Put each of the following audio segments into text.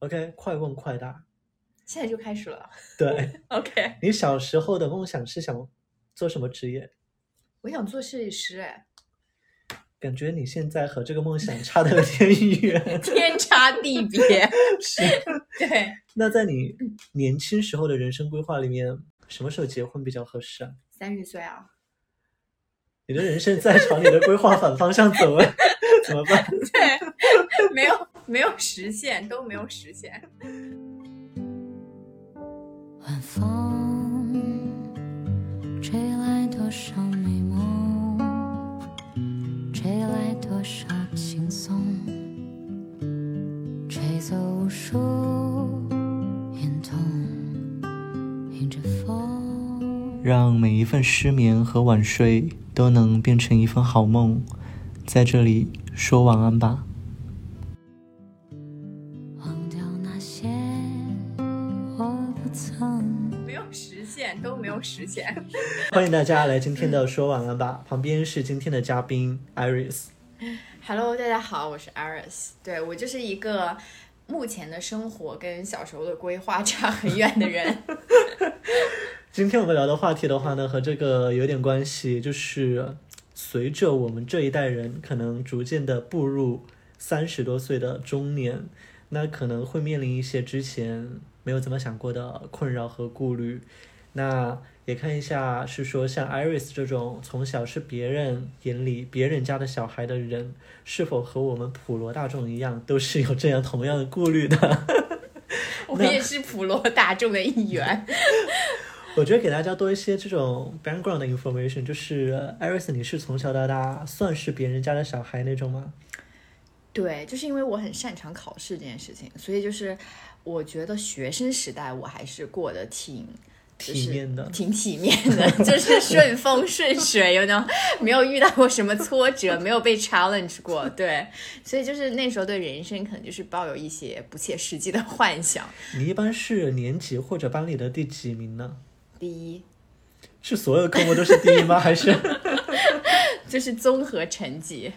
OK，快问快答。现在就开始了。对 OK，你小时候的梦想是想做什么职业？我想做设计师，哎，感觉你现在和这个梦想差的有点远。天差地别。是。对，那在你年轻时候的人生规划里面，什么时候结婚比较合适啊？三十岁啊。你的人生在朝你的规划反方向走，怎么办？对，没有 没有实现，都没有实现。晚风吹来多少美梦，吹来多少轻松，吹走无数眼痛，迎着风，让每一份失眠和晚睡都能变成一份好梦，在这里说晚安吧。欢迎大家来今天的说晚安吧，旁边是今天的嘉宾 Iris。Hello，大家好，我是 Iris。对我就是一个目前的生活跟小时候的规划差很远的人。今天我们聊的话题的话呢，和这个有点关系，就是随着我们这一代人可能逐渐的步入三十多岁的中年，那可能会面临一些之前没有怎么想过的困扰和顾虑。那也看一下，是说像 Iris 这种从小是别人眼里别人家的小孩的人，是否和我们普罗大众一样，都是有这样同样的顾虑的？我也是普罗大众的一员。我觉得给大家多一些这种 background 的 information，就是 Iris，你是从小到大算是别人家的小孩那种吗？对，就是因为我很擅长考试这件事情，所以就是我觉得学生时代我还是过得挺。体面的，挺体面的，就是顺风顺水，有种没有遇到过什么挫折，没有被 challenge 过，对，所以就是那时候对人生可能就是抱有一些不切实际的幻想。你一般是年级或者班里的第几名呢？第一，是所有科目都是第一吗？还是 就是综合成绩？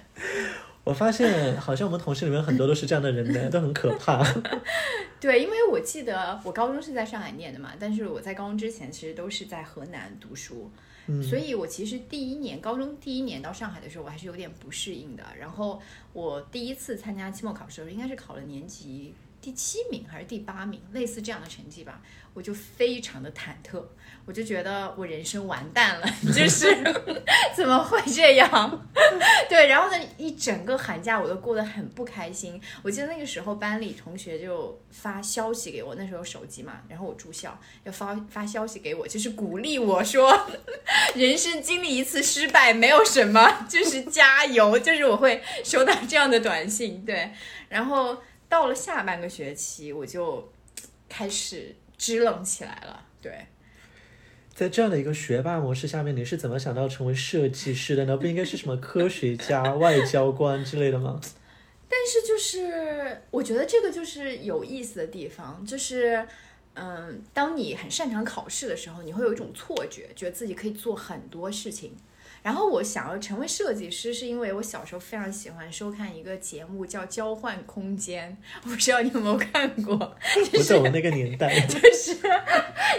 我发现好像我们同事里面很多都是这样的人呢，都很可怕。对，因为我记得我高中是在上海念的嘛，但是我在高中之前其实都是在河南读书，所以我其实第一年高中第一年到上海的时候，我还是有点不适应的。然后我第一次参加期末考试的时候，应该是考了年级第七名还是第八名，类似这样的成绩吧，我就非常的忐忑。我就觉得我人生完蛋了，就是 怎么会这样？对，然后呢，一整个寒假我都过得很不开心。我记得那个时候班里同学就发消息给我，那时候手机嘛，然后我住校要发发消息给我，就是鼓励我说，人生经历一次失败没有什么，就是加油，就是我会收到这样的短信。对，然后到了下半个学期，我就开始支棱起来了。对。在这样的一个学霸模式下面，你是怎么想到成为设计师的呢？不应该是什么科学家、外交官之类的吗？但是就是我觉得这个就是有意思的地方，就是嗯，当你很擅长考试的时候，你会有一种错觉，觉得自己可以做很多事情。然后我想要成为设计师，是因为我小时候非常喜欢收看一个节目叫《交换空间》，我不知道你有没有看过。不是我那个年代，就是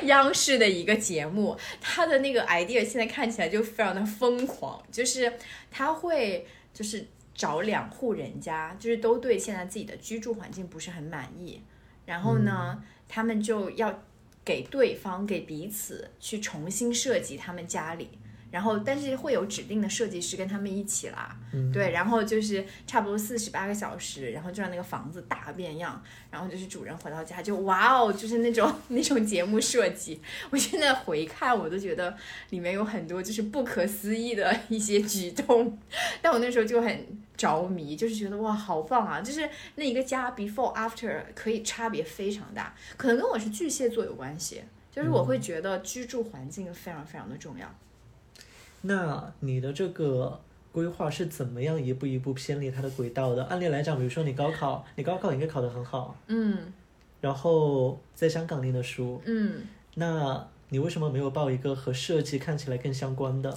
央视的一个节目，它的那个 idea 现在看起来就非常的疯狂，就是他会就是找两户人家，就是都对现在自己的居住环境不是很满意，然后呢，他们就要给对方给彼此去重新设计他们家里。然后，但是会有指定的设计师跟他们一起啦，对，然后就是差不多四十八个小时，然后就让那个房子大变样，然后就是主人回到家就哇哦，就是那种那种节目设计，我现在回看我都觉得里面有很多就是不可思议的一些举动，但我那时候就很着迷，就是觉得哇好棒啊，就是那一个家 before after 可以差别非常大，可能跟我是巨蟹座有关系，就是我会觉得居住环境非常非常的重要。那你的这个规划是怎么样一步一步偏离它的轨道的？按理来讲，比如说你高考，你高考应该考得很好，嗯，然后在香港念的书，嗯，那你为什么没有报一个和设计看起来更相关的？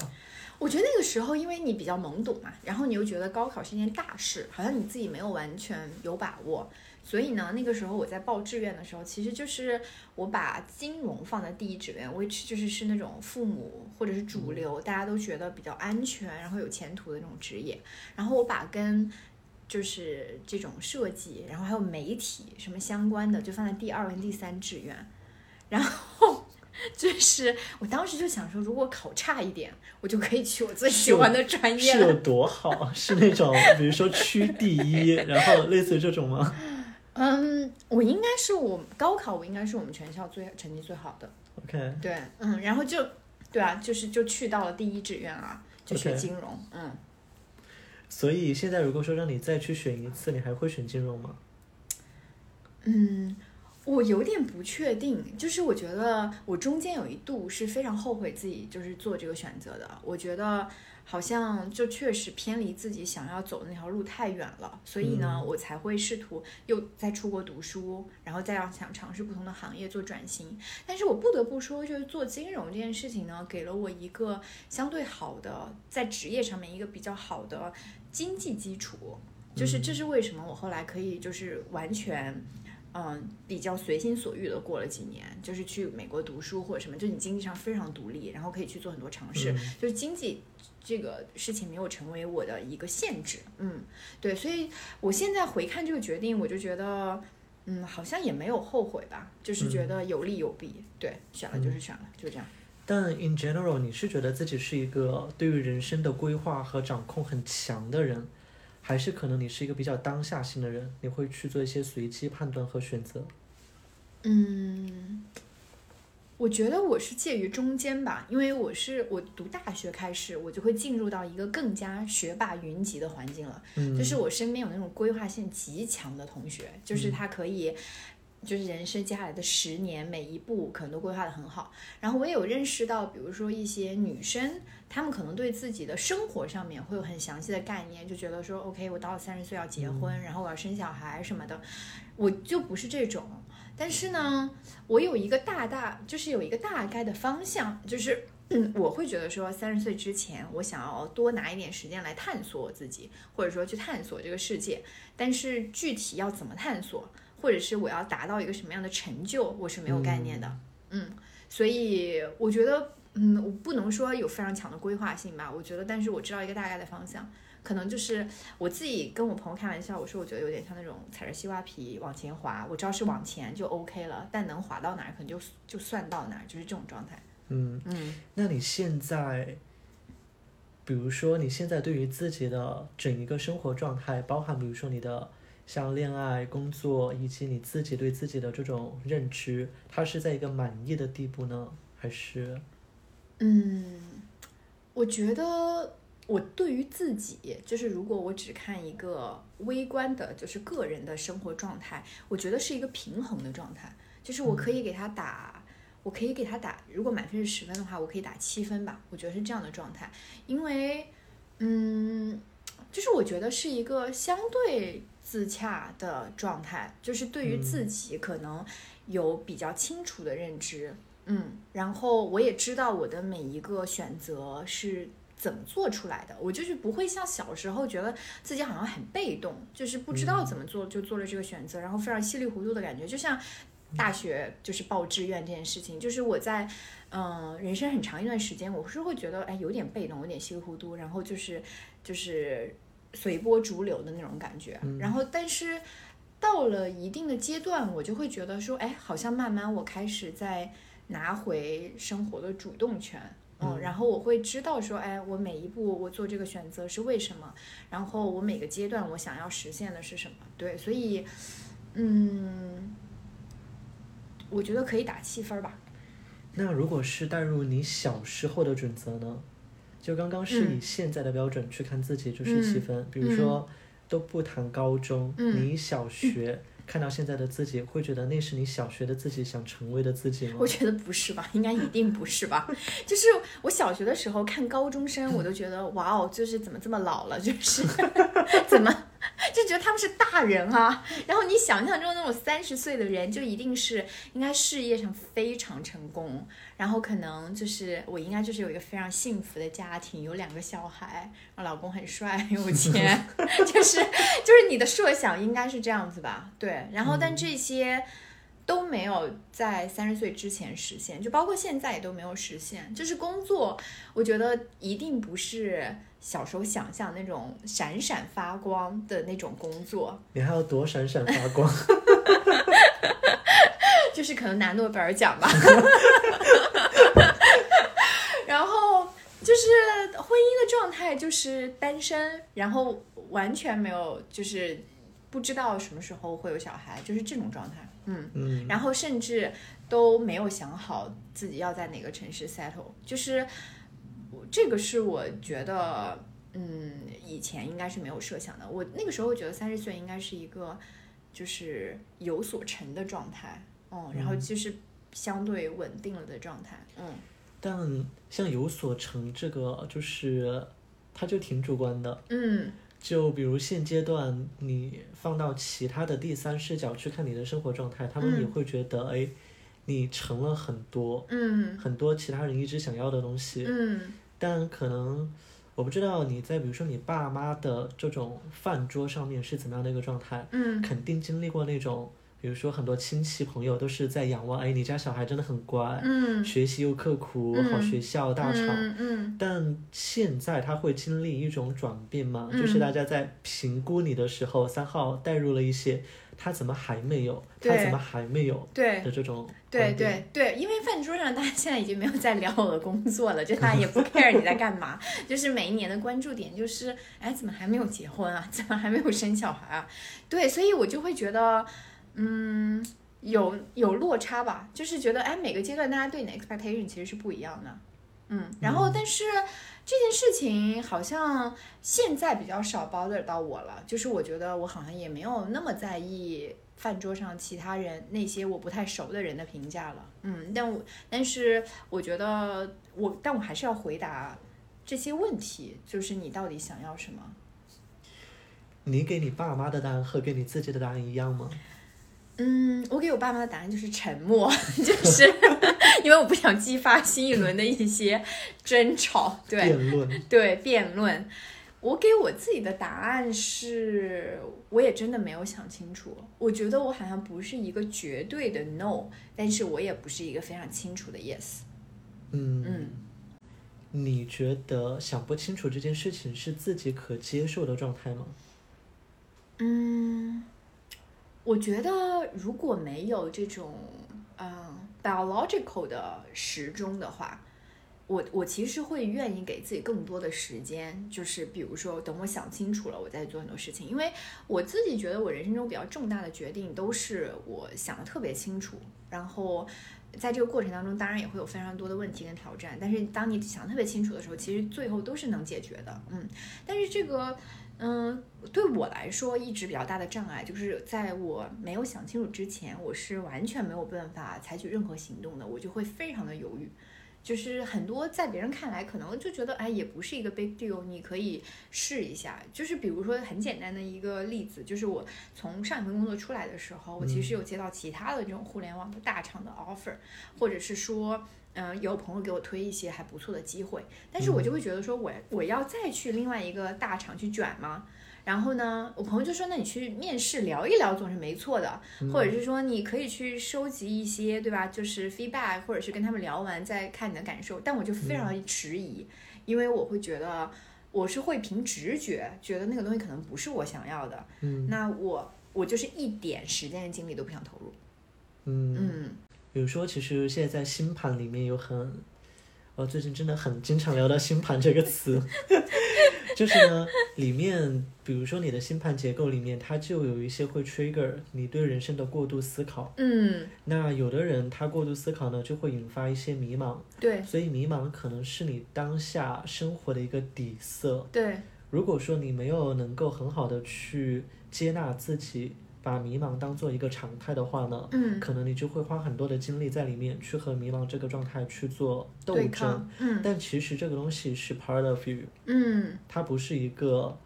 我觉得那个时候因为你比较懵懂嘛，然后你又觉得高考是一件大事，好像你自己没有完全有把握。所以呢，那个时候我在报志愿的时候，其实就是我把金融放在第一志愿，which 就是是那种父母或者是主流大家都觉得比较安全，然后有前途的那种职业。然后我把跟就是这种设计，然后还有媒体什么相关的，就放在第二跟第三志愿。然后就是我当时就想说，如果考差一点，我就可以去我最喜欢的专业是有。多好？是那种比如说区第一，然后类似于这种吗嗯，我应该是我高考，我应该是我们全校最成绩最好的。？OK，对，嗯，然后就对啊，就是就去到了第一志愿啊，就学金融。嗯，所以现在如果说让你再去选一次，你还会选金融吗？嗯，我有点不确定，就是我觉得我中间有一度是非常后悔自己就是做这个选择的。我觉得好像就确实偏离自己想要走的那条路太远了，所以呢，我才会试图又再出国读书，然后再要想尝试不同的行业做转型。但是我不得不说，就是做金融这件事情呢，给了我一个相对好的在职业上面一个比较好的经济基础。就是这是为什么我后来可以就是完全。嗯，比较随心所欲的过了几年，就是去美国读书或者什么，就你经济上非常独立，然后可以去做很多尝试，就是经济这个事情没有成为我的一个限制。嗯，对，所以我现在回看这个决定，我就觉得，嗯，好像也没有后悔吧，就是觉得有利有弊。对，选了就是选了，就这样。但 in general，你是觉得自己是一个对于人生的规划和掌控很强的人，还是可能你是一个比较当下性的人，你会去做一些随机判断和选择？嗯，我觉得我是介于中间吧，因为我是我读大学开始，我就会进入到一个更加学霸云集的环境了。嗯，就是我身边有那种规划性极强的同学，就是他可以，就是人生接下来的十年每一步可能都规划的很好。然后我也有认识到，比如说一些女生，她们可能对自己的生活上面会有很详细的概念，就觉得说，OK，我到了三十岁要结婚，然后我要生小孩什么的，我就不是这种。但是呢，我有一个大大，就是有一个大概的方向，就是。嗯，我会觉得说，三十岁之前，我想要多拿一点时间来探索我自己，或者说去探索这个世界。但是具体要怎么探索，或者是我要达到一个什么样的成就，我是没有概念的。嗯，所以我觉得，嗯，我不能说有非常强的规划性吧。我觉得，但是我知道一个大概的方向，可能就是我自己跟我朋友开玩笑，我说我觉得有点像那种踩着西瓜皮往前滑，我知道是往前就 OK 了，但能滑到哪儿，可能就就算到哪儿，就是这种状态。嗯，嗯。那你现在，比如说你现在对于自己的整一个生活状态，包含比如说你的像恋爱、工作，以及你自己对自己的这种认知，它是在一个满意的地步呢，还是？嗯，我觉得我对于自己，就是如果我只看一个微观的，就是个人的生活状态，我觉得是一个平衡的状态，就是我可以给他打，我可以给他打，如果满分是十分的话，我可以打七分吧，我觉得是这样的状态，因为，嗯，就是我觉得是一个相对自洽的状态，就是对于自己可能有比较清楚的认知。嗯，然后我也知道我的每一个选择是怎么做出来的，我就是不会像小时候觉得自己好像很被动，就是不知道怎么做就做了这个选择，然后非常稀里糊涂的感觉，就像大学就是报志愿这件事情，就是我在嗯、人生很长一段时间，我是会觉得哎有点被动，有点稀里糊涂，然后就是就是随波逐流的那种感觉，然后但是。到了一定的阶段，我就会觉得说，哎，好像慢慢我开始在拿回生活的主动权，嗯，然后我会知道说，哎，我每一步我做这个选择是为什么，然后我每个阶段我想要实现的是什么，对，所以，嗯，我觉得可以打七分吧。那如果是带入你小时候的准则呢？就刚刚是以现在的标准去看自己，就是七分。比如说，都不谈高中，嗯你小学看到现在的自己，会觉得那是你小学的自己想成为的自己吗我？觉得不是吧，应该一定不是吧。就是我小学的时候看高中生，我都觉得哇哦，就是怎么这么老了，就是 怎么 就觉得他们是大人啊。然后你想象中那种三十岁的人，就一定是应该事业上非常成功，然后可能就是我应该就是有一个非常幸福的家庭，有两个小孩，老公很帅很有钱，就是就是你的设想应该是这样子吧？对，然后但这些。都没有在三十岁之前实现，就包括现在也都没有实现。就是工作，我觉得一定不是小时候想象那种闪闪发光的那种工作。你还要多闪闪发光？就是可能拿诺贝尔奖吧。然后就是婚姻的状态就是单身，然后完全没有就是不知道什么时候会有小孩，就是这种状态。嗯嗯，然后甚至都没有想好自己要在哪个城市 settle，就是这个是我觉得，嗯，以前应该是没有设想的。我那个时候觉得三十岁应该是一个就是有所成的状态，嗯，然后就是相对稳定了的状态，嗯。但像有所成这个，就是它就挺主观的，嗯。就比如现阶段，你放到其他的第三视角去看你的生活状态，他们也会觉得，哎，你成了很多，嗯，很多其他人一直想要的东西，嗯，但可能我不知道你在比如说你爸妈的这种饭桌上面是怎么样的一个状态，嗯，肯定经历过那种。比如说，很多亲戚朋友都是在仰望，哎，你家小孩真的很乖，嗯，学习又刻苦，好学校大厂，嗯，但现在他会经历一种转变嘛，就是大家在评估你的时候，三号带入了一些他怎么还没有，他怎么还没有，对的这种，对对对，因为饭桌上大家现在已经没有在聊我的工作了，就大家也不 care 你在干嘛，就是每一年的关注点就是，哎，怎么还没有结婚啊？怎么还没有生小孩啊？对，所以我就会觉得。嗯，有有落差吧，就是觉得哎，每个阶段大家对你的 expectation 其实是不一样的。嗯，然后但是这件事情好像现在比较少 bother 到我了，就是我觉得我好像也没有那么在意饭桌上其他人那些我不太熟的人的评价了。嗯，但我但是我觉得我但我还是要回答这些问题，就是你到底想要什么？你给你爸妈的答案和给你自己的答案一样吗？嗯，我给我爸妈的答案就是沉默，就是因为我不想激发新一轮的一些争吵，对，辩论，对，辩论。我给我自己的答案是，我也真的没有想清楚。我觉得我好像不是一个绝对的 no，但是我也不是一个非常清楚的 yes。嗯嗯，你觉得想不清楚这件事情是自己可接受的状态吗？嗯。我觉得如果没有这种嗯 biological 的时钟的话，我我其实会愿意给自己更多的时间，就是比如说等我想清楚了，我再做很多事情。因为我自己觉得我人生中比较重大的决定都是我想的特别清楚，然后在这个过程当中，当然也会有非常多的问题跟挑战。但是当你想特别清楚的时候，其实最后都是能解决的。嗯，但是这个。嗯，对我来说一直比较大的障碍，就是在我没有想清楚之前，我是完全没有办法采取任何行动的，我就会非常的犹豫。就是很多在别人看来可能就觉得，哎，也不是一个 big deal，你可以试一下。就是比如说很简单的一个例子，就是我从上一份工作出来的时候，我其实有接到其他的这种互联网的大厂的 offer，或者是说。嗯，有朋友给我推一些还不错的机会，但是我就会觉得说，我我要再去另外一个大厂去卷吗？然后呢，我朋友就说，那你去面试聊一聊总是没错的，或者是说你可以去收集一些，对吧？就是 feedback，或者是跟他们聊完再看你的感受。但我就非常迟疑，因为我会觉得我是会凭直觉觉得那个东西可能不是我想要的。嗯，那我我就是一点时间精力都不想投入。嗯嗯。比如说，其实现在在星盘里面有很，我最近真的很经常聊到星盘这个词，就是呢，里面比如说你的星盘结构里面，它就有一些会 trigger 你对人生的过度思考。嗯。那有的人他过度思考呢，就会引发一些迷茫。对。所以迷茫可能是你当下生活的一个底色。对。如果说你没有能够很好的去接纳自己。把迷茫当做一个常态的话呢，嗯，可能你就会花很多的精力在里面去和迷茫这个状态去做斗争，嗯，但其实这个东西是 part of you，嗯，它不是一个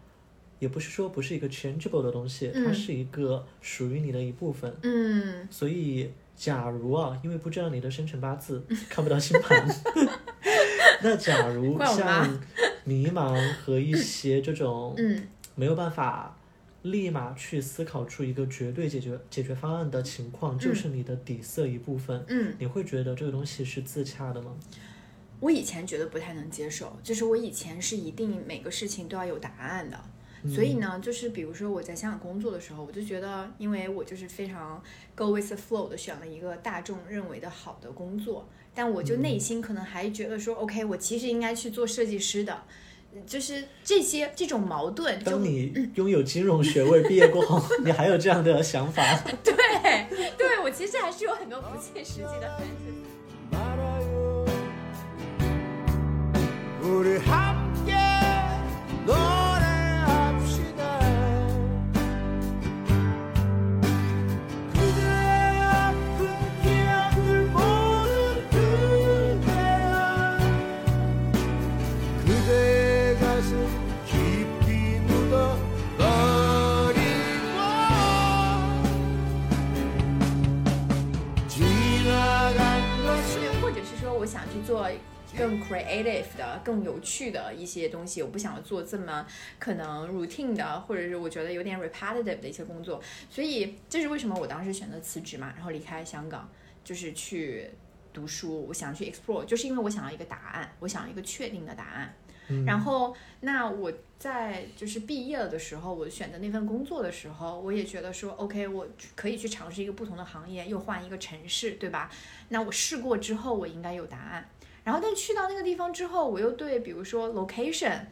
也不是说不是一个 changeable 的东西，它嗯。是一个属于你的一部分。嗯。所以，假如啊，因为不知道你的生辰八字，看不到星盘，那假如像迷茫和一些这种嗯。没有办法立马去思考出一个绝对解决解决方案的情况，就是你的底色一部分。嗯，你会觉得这个东西是自洽的吗？我以前觉得不太能接受，就是我以前是一定每个事情都要有答案的。所以呢，就是比如说我在香港工作的时候，我就觉得，因为我就是非常 go with the flow 的选了一个大众认为的好的工作，但我就内心可能还觉得说、o k 我其实应该去做设计师的，就是这些这种矛盾当你拥有金融学位毕业过后，你还有这样的想法？对 对，我其实还是有很多不切实际的 做更 creative 的、更有趣的一些东西，我不想做这么可能 routine 的，或者是我觉得有点 repetitive 的一些工作。所以这是为什么我当时选择辞职嘛，然后离开香港，就是去读书。我想去 explore，就是因为我想要一个答案，我想要一个确定的答案。然后，那我在就是毕业了的时候，我选择那份工作的时候，我也觉得说，OK，我可以去尝试一个不同的行业，又换一个城市，对吧？那我试过之后，我应该有答案。然后，但去到那个地方之后，我又对比如说 location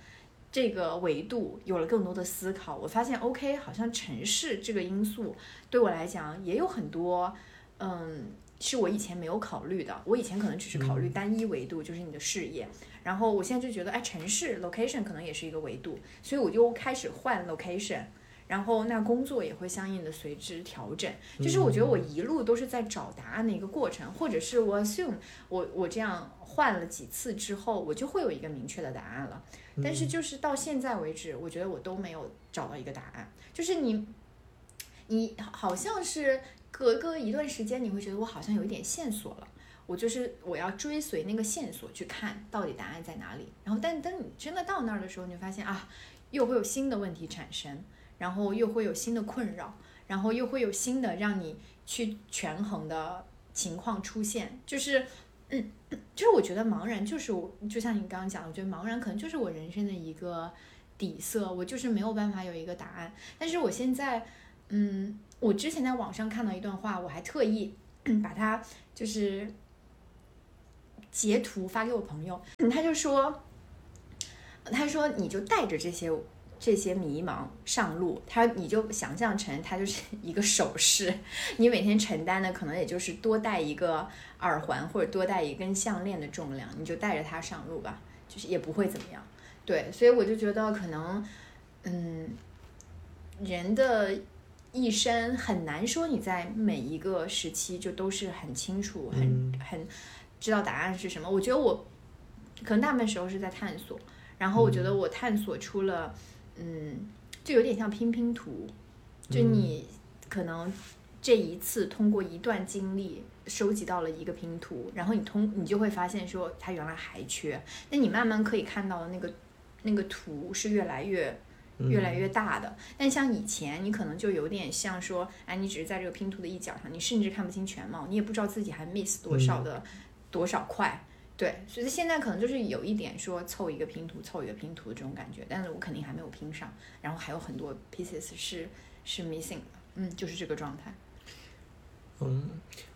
这个维度有了更多的思考。我发现，OK，好像城市这个因素对我来讲也有很多，嗯，是我以前没有考虑的。我以前可能只是考虑单一维度，就是你的事业。然后我现在就觉得，哎，城市 location 可能也是一个维度，所以我就开始换 location。然后那工作也会相应的随之调整，就是我觉得我一路都是在找答案的一个过程，或者是我 assume 我我这样换了几次之后，我就会有一个明确的答案了。但是就是到现在为止，我觉得我都没有找到一个答案。就是你，你好像是隔个一段时间，你会觉得我好像有一点线索了。我就是我要追随那个线索去看到底答案在哪里。然后，但等你真的到那儿的时候，你就发现啊，又会有新的问题产生，然后又会有新的困扰，然后又会有新的让你去权衡的情况出现。就是，嗯，就是我觉得茫然就是我，就像你刚刚讲的，我觉得茫然可能就是我人生的一个底色，我就是没有办法有一个答案。但是我现在，嗯，我之前在网上看到一段话，我还特意 把它就是截图发给我朋友，他就说，他说你就带着这些这些迷茫上路，他你就想象成它就是一个首饰，你每天承担的可能也就是多戴一个耳环或者多戴一根项链的重量，你就带着它上路吧，就是也不会怎么样。对，所以我就觉得可能，嗯，人的一生很难说你在每一个时期就都是很清楚、很嗯很知道答案是什么。我觉得我可能大部分时候是在探索，然后我觉得我探索出了，嗯，就有点像拼拼图，就你可能这一次通过一段经历收集到了一个拼图，然后你通你就会发现说它原来还缺，那你慢慢可以看到的那个那个图是越来越。越来越大的，但像以前，你可能就有点像说，哎，你只是在这个拼图的一角上，你甚至看不清全貌，你也不知道自己还 miss 多少的、多少块，对，所以现在可能就是有一点说凑一个拼图，凑一个拼图的这种感觉，但是我肯定还没有拼上，然后还有很多 pieces 是是 missing 的，嗯，就是这个状态。嗯，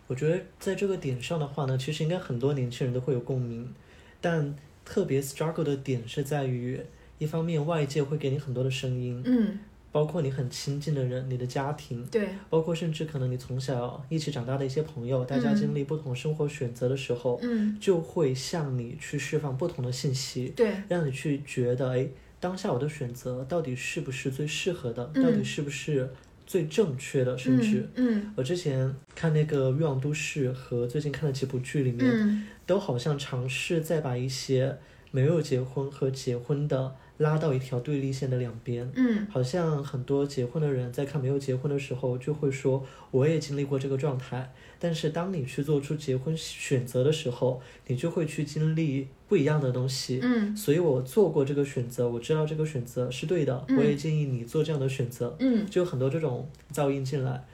我觉得在这个点上的话呢，其实应该很多年轻人都会有共鸣，但特别 struggle 的点是在于，一方面外界会给你很多的声音，嗯，包括你很亲近的人、你的家庭，对，包括甚至可能你从小一起长大的一些朋友，大家嗯经历不同生活选择的时候，嗯，就会向你去释放不同的信息，对，让你去觉得，哎，当下我的选择到底是不是最适合的，嗯。到底是不是最正确的，甚至。嗯我之前看那个《欲望都市》和最近看的几部剧里面，嗯。都好像尝试在把一些没有结婚和结婚的拉到一条对立线的两边。嗯好像很多结婚的人在看没有结婚的时候，就会说我也经历过这个状态。但是当你去做出结婚选择的时候，你就会去经历不一样的东西。嗯所以我做过这个选择，我知道这个选择是对的，嗯我也建议你做这样的选择。嗯就很多这种噪音进来。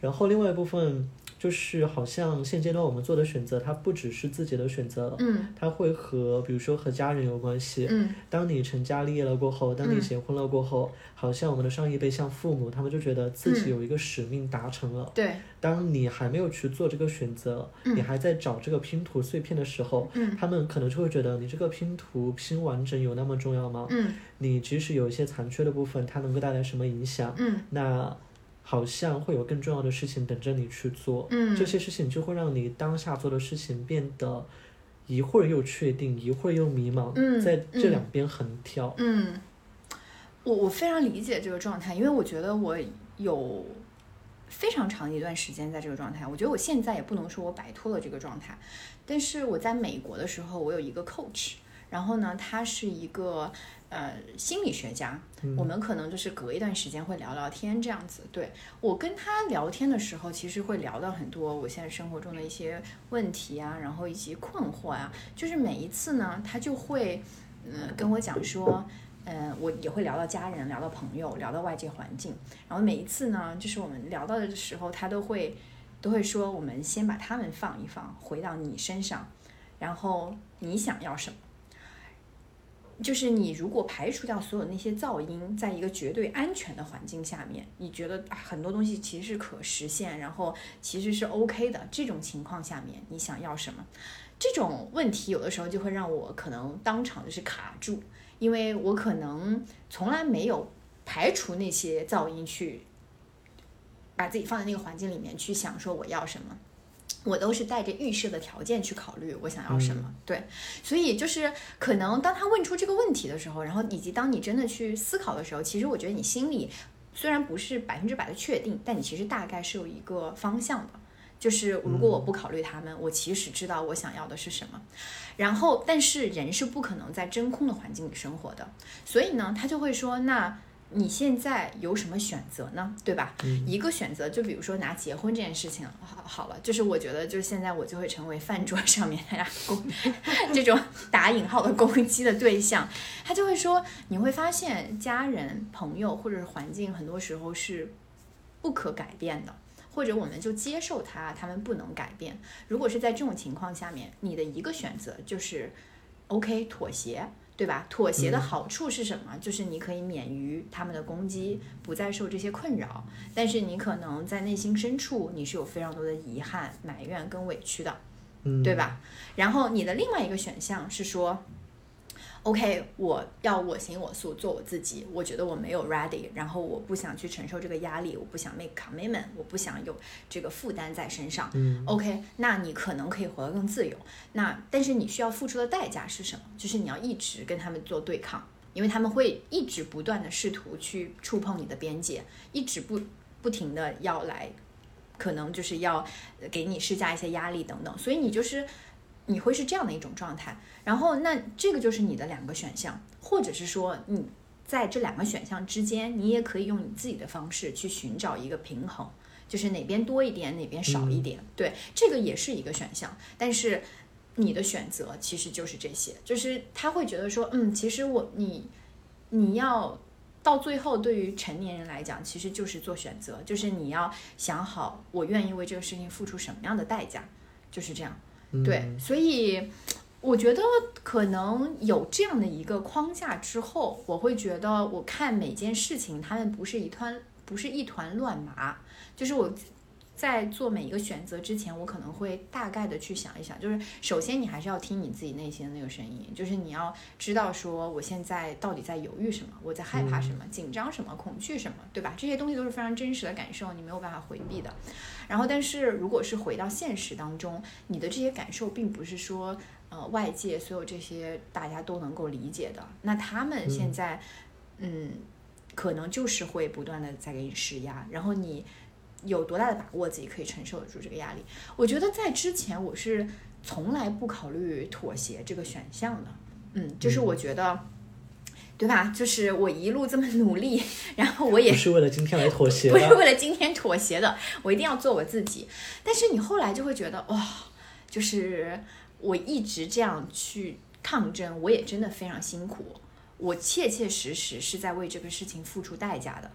然后另外一部分就是，好像现阶段我们做的选择，它不只是自己的选择，嗯它会和比如说和家人有关系。嗯当你成家立业了过后，当你嗯结婚了过后，好像我们的上一辈像父母，他们就觉得自己嗯有一个使命达成了。对，当你还没有去做这个选择，嗯你还在找这个拼图碎片的时候，嗯他们可能就会觉得你这个拼图拼完整有那么重要吗？嗯你即使有一些残缺的部分，它能够带来什么影响？嗯那好像会有更重要的事情等着你去做。嗯这些事情就会让你当下做的事情变得一会儿又确定，一会儿又迷茫，嗯在这嗯两边横跳。嗯，我我非常理解这个状态，因为我觉得我有非常长的一段时间在这个状态。我觉得我现在也不能说我摆脱了这个状态，但是我在美国的时候，我有一个 coach，然后呢，他是一个呃心理学家，我们可能就是隔一段时间会聊聊天这样子。对我跟他聊天的时候，其实会聊到很多我现在生活中的一些问题啊，然后以及困惑啊。就是每一次呢，他就会嗯、呃跟我讲说。嗯，我也会聊到家人，聊到朋友，聊到外界环境。然后每一次呢，就是我们聊到的时候，他都会都会说，我们先把他们放一放，回到你身上，然后你想要什么？就是你如果排除掉所有那些噪音，在一个绝对安全的环境下面，你觉得很多东西其实是可实现，然后其实是 OK 的。这种情况下面，你想要什么？这种问题有的时候就会让我可能当场就是卡住，因为我可能从来没有排除那些噪音去把自己放在那个环境里面去想说我要什么。我都是带着预设的条件去考虑我想要什么，对，所以就是可能当他问出这个问题的时候，然后以及当你真的去思考的时候，其实我觉得你心里虽然不是百分之百的确定，但你其实大概是有一个方向的。就是如果我不考虑他们，我其实知道我想要的是什么。然后，但是人是不可能在真空的环境里生活的，所以呢，他就会说，那你现在有什么选择呢？对吧？一个选择，就比如说拿结婚这件事情好好了，就是我觉得，就是现在我就会成为饭桌上面大家攻这种打引号的攻击的对象。他就会说，你会发现家人、朋友或者是环境，很多时候是不可改变的。或者我们就接受他，他们不能改变。如果是在这种情况下面，你的一个选择就是，OK 妥协，对吧？妥协的好处是什么？就是你可以免于他们的攻击，不再受这些困扰。但是你可能在内心深处，你是有非常多的遗憾、埋怨跟委屈的，嗯，对？吧？然后你的另外一个选项是说。OK，我要我行我素，做我自己。我觉得我没有 ready，然后我不想去承受这个压力，我不想 make commitment，我不想有这个负担在身上。嗯 OK，那你可能可以活得更自由。那但是你需要付出的代价是什么？就是你要一直跟他们做对抗，因为他们会一直不断的试图去触碰你的边界，一直不不停的要来，可能就是要呃给你施加一些压力等等。所以你就是你会是这样的一种状态。然后那这个就是你的两个选项，或者是说你在这两个选项之间，你也可以用你自己的方式去寻找一个平衡。就是哪边多一点，哪边少一点，对，这个也是一个选项。但是你的选择其实就是这些，就是他会觉得说，嗯，其实我你你要到最后，对于成年人来讲，其实就是做选择，就是你要想好，我愿意为这个事情付出什么样的代价，就是这样。对，所以我觉得可能有这样的一个框架之后，我会觉得我看每件事情，他们不是一团不是一团乱麻，就是我。在做每一个选择之前，我可能会大概的去想一想，就是首先你还是要听你自己内心的那个声音，就是你要知道说我现在到底在犹豫什么，我在害怕什么，紧张什么，恐惧什么，对吧？这些东西都是非常真实的感受，你没有办法回避的。然后，但是如果是回到现实当中，你的这些感受并不是说，呃，外界所有这些大家都能够理解的。那他们现在，嗯，可能就是会不断的在给你施压，然后你有多大的把握自己可以承受得住这个压力？我觉得在之前我是从来不考虑妥协这个选项的。嗯，就是我觉得，对吧？就是我一路这么努力，然后我也不是为了今天来妥协不是。为了今天妥协的，我一定要做我自己。但是你后来就会觉得，哇，就是我一直这样去抗争，我也真的非常辛苦，我切切实实是在为这个事情付出代价的。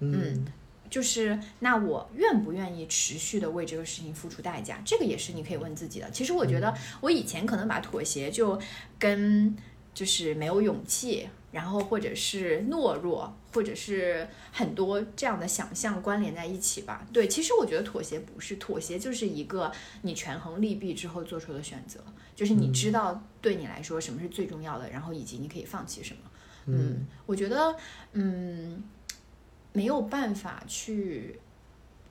嗯就是那我愿不愿意持续的为这个事情付出代价？这个也是你可以问自己的。其实我觉得我以前可能把妥协就跟就是没有勇气，然后或者是懦弱，或者是很多这样的想象关联在一起吧。对，其实我觉得妥协不是妥协，就是一个你权衡利弊之后做出的选择，就是你知道对你来说什么是最重要的，然后以及你可以放弃什么。嗯，我觉得，嗯，没有办法去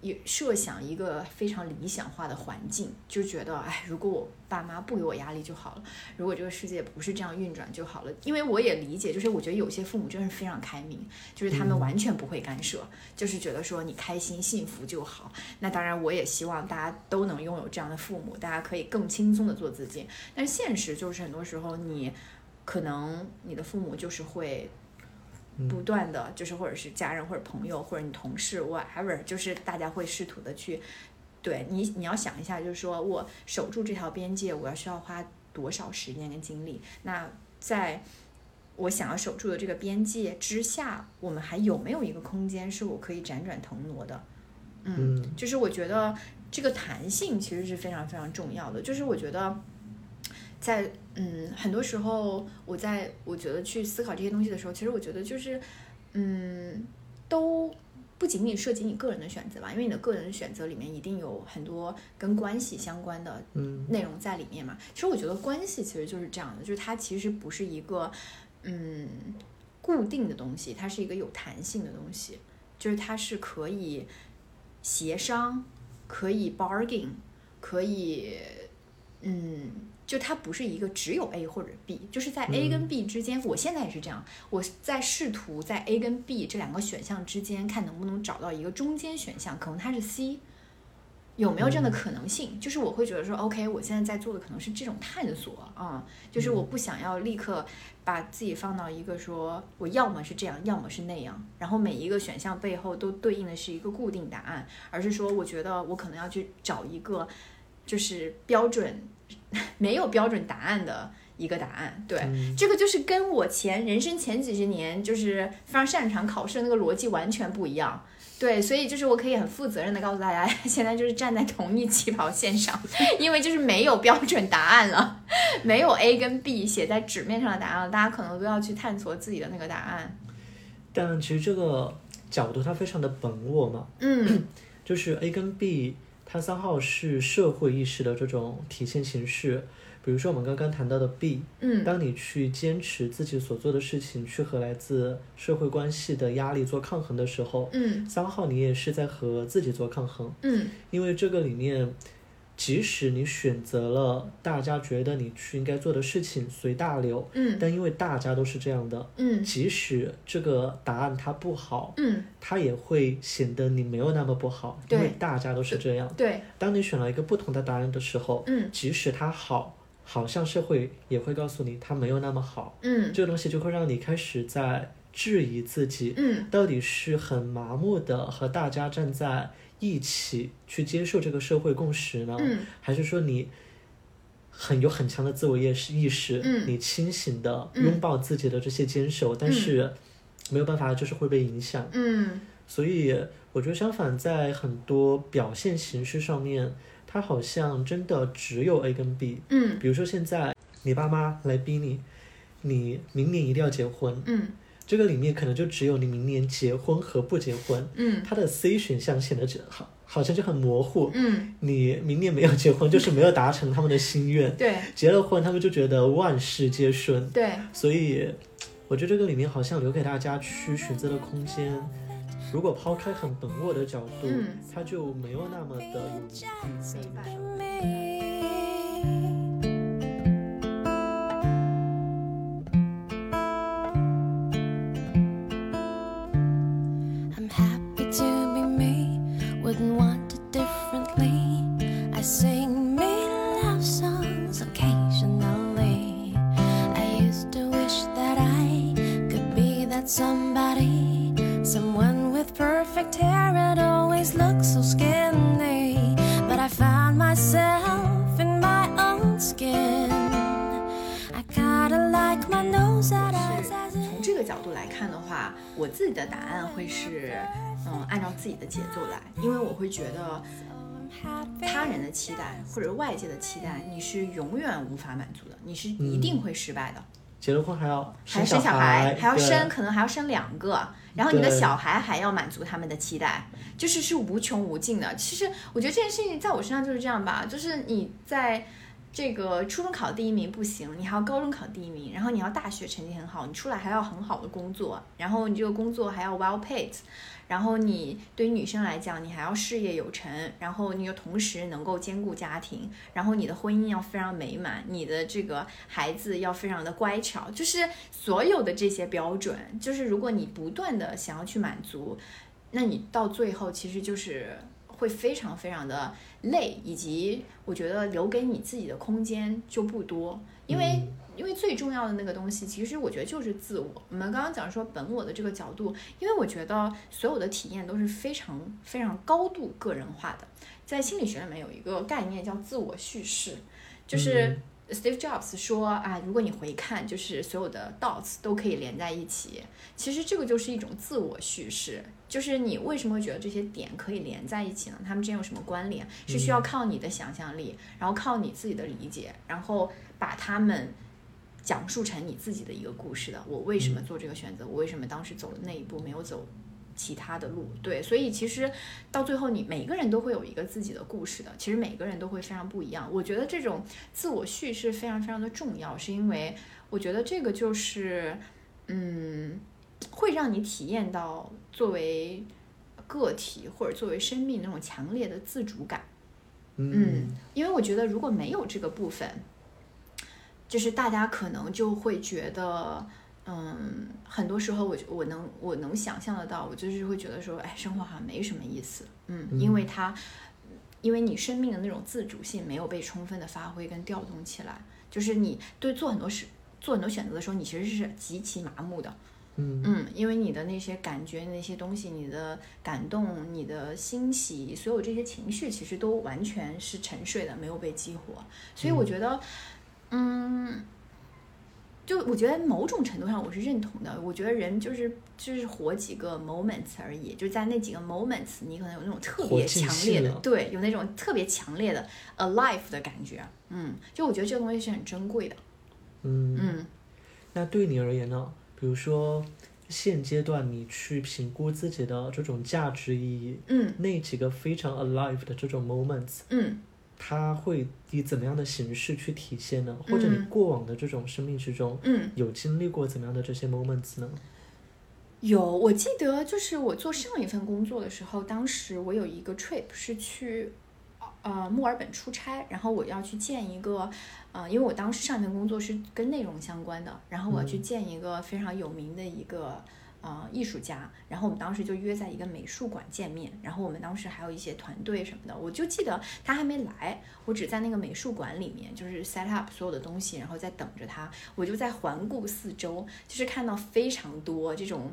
也设想一个非常理想化的环境，就觉得，哎，如果我爸妈不给我压力就好了，如果这个世界不是这样运转就好了。因为我也理解，就是我觉得有些父母真是非常开明，就是他们完全不会干涉，就是觉得说你开心幸福就好。那当然，我也希望大家都能拥有这样的父母，大家可以更轻松的做自己。但是现实就是很多时候你。可能你的父母就是会不断的，就是或者是家人或者朋友或者你同事 whatever，就是大家会试图的去对你，你要想一下，就是说我守住这条边界，我要需要花多少时间跟精力？那在我想要守住的这个边界之下，我们还有没有一个空间是我可以辗转腾挪的？嗯，就是我觉得这个弹性其实是非常非常重要的。就是我觉得在嗯很多时候，我在我觉得去思考这些东西的时候，其实我觉得就是嗯都。不仅仅涉及你个人的选择吧，因为你的个人选择里面一定有很多跟关系相关的内容在里面嘛。其实我觉得关系其实就是这样的，就是它其实不是一个嗯固定的东西，它是一个有弹性的东西，就是它是可以协商，可以 bargain，可以嗯。就它不是一个只有 A 或者 B，就是在 A 跟 B 之间，我现在也是这样，我在试图在 A 跟 B 这两个选项之间看能不能找到一个中间选项，可能它是 C，有没有这样的可能性？就是我会觉得说，OK，我现在在做的可能是这种探索啊，就是我不想要立刻把自己放到一个说我要么是这样，要么是那样，然后每一个选项背后都对应的是一个固定答案，而是说我觉得我可能要去找一个就是标准。没有标准答案的一个答案，对，这个就是跟我前人生前几十年就是非常擅长考试的那个逻辑完全不一样，对，所以就是我可以很负责任的告诉大家，现在就是站在同一起跑线上，因为就是没有标准答案了，没有 A 跟 B 写在纸面上的答案了，大家可能都要去探索自己的那个答案。但其实这个角度它非常的本我嘛，嗯，就是 A 跟 B。它三号是社会意识的这种体现形式，比如说我们刚刚谈到的 B，嗯，当你去坚持自己所做的事情，去和来自社会关系的压力做抗衡的时候，嗯，三号你也是在和自己做抗衡，嗯，因为这个里面。即使你选择了大家觉得你去应该做的事情随大流，嗯，但因为大家都是这样的，嗯，即使这个答案它不好，嗯，它也会显得你没有那么不好，因为大家都是这样。对，当你选了一个不同的答案的时候，嗯，即使它好，好像社会也会告诉你它没有那么好，嗯，这个东西就会让你开始在质疑自己，嗯，到底是很麻木的和大家站在。一起去接受这个社会共识呢？嗯，还是说你很有很强的自我意识意识？嗯，你清醒的拥抱自己的这些坚守，但是没有办法，就是会被影响。嗯，所以我觉得相反，在很多表现形式上面，它好像真的只有 A 跟 B。嗯，比如说现在你爸妈来逼你，你明年一定要结婚。嗯。这个里面可能就只有你明年结婚和不结婚，嗯，它的 C 选项显得就好，好像就很模糊，嗯，你明年没有结婚，就是没有达成他们的心愿，对，结了婚，他们就觉得万事皆顺，对，所以我觉得这个里面好像留给大家去选择的空间，如果抛开很本我的角度，嗯，它就没有那么的有余地。角自己的节奏来，因为我会觉得他人的期待或者外界的期待，你是永远无法满足的，你是一定会失败的。结了婚还要还生小孩，还要生，可能还要生两个，然后你的小孩还要满足他们的期待，就是是无穷无尽的。其实我觉得这件事情在我身上就是这样吧，就是你在这个初中考第一名不行，你还要高中考第一名，然后你要大学成绩很好，你出来还要很好的工作，然后你这个工作还要 well paid，然后你对于女生来讲，你还要事业有成，然后你又同时能够兼顾家庭，然后你的婚姻要非常美满，你的这个孩子要非常的乖巧，就是所有的这些标准，就是如果你不断的想要去满足，那你到最后其实就是会非常非常的累，以及我觉得留给你自己的空间就不多，因为。因为最重要的那个东西，其实我觉得就是自我。我们刚刚讲说本我的这个角度，因为我觉得所有的体验都是非常非常高度个人化的。在心理学里面有一个概念叫自我叙事，就是。Steve Jobs 说啊，如果你回看，就是所有的 dots 都可以连在一起。其实这个就是一种自我叙事，就是你为什么会觉得这些点可以连在一起呢？它们之间有什么关联？是需要靠你的想象力，然后靠你自己的理解，然后把它们讲述成你自己的一个故事的。我为什么做这个选择？我为什么当时走了那一步，没有走其他的路？对，所以其实到最后，你每个人都会有一个自己的故事的。其实每个人都会非常不一样。我觉得这种自我叙事非常非常的重要，是因为我觉得这个就是，嗯，会让你体验到作为个体或者作为生命那种强烈的自主感。嗯，因为我觉得如果没有这个部分，就是大家可能就会觉得，嗯，很多时候我我能我能想象得到，我就是会觉得说，哎，生活好像没什么意思，嗯，因为它，因为你生命的那种自主性没有被充分的发挥跟调动起来，就是你对做很多事做很多选择的时候，你其实是极其麻木的，嗯。嗯，因为你的那些感觉、那些东西，你的感动、你的欣喜，所有这些情绪，其实都完全是沉睡的，没有被激活。所以我觉得，嗯，就我觉得某种程度上我是认同的。我觉得人就是就是活几个 moments 而已，就在那几个 moments，你可能有那种特别强烈的，对，有那种特别强烈的 alive 的感觉。嗯，就我觉得这个东西是很珍贵的。嗯嗯那对你而言呢？比如说现阶段你去评估自己的这种价值意义，嗯那几个非常 alive 的这种 moments，嗯它会以怎么样的形式去体现呢？或者你嗯过往的这种生命之中，嗯。有经历过怎么样的这些 moments 呢？有，我记得就是我做上一份工作的时候，当时我有一个 trip 是去呃墨尔本出差，然后我要去见一个呃，因为我当时上一份工作是跟内容相关的，然后我要去见一个非常有名的一个。呃，艺术家，然后我们当时就约在一个美术馆见面，然后我们当时还有一些团队什么的，我就记得他还没来，我只在那个美术馆里面，就是 set up 所有的东西，然后在等着他，我就在环顾四周，就是看到非常多这种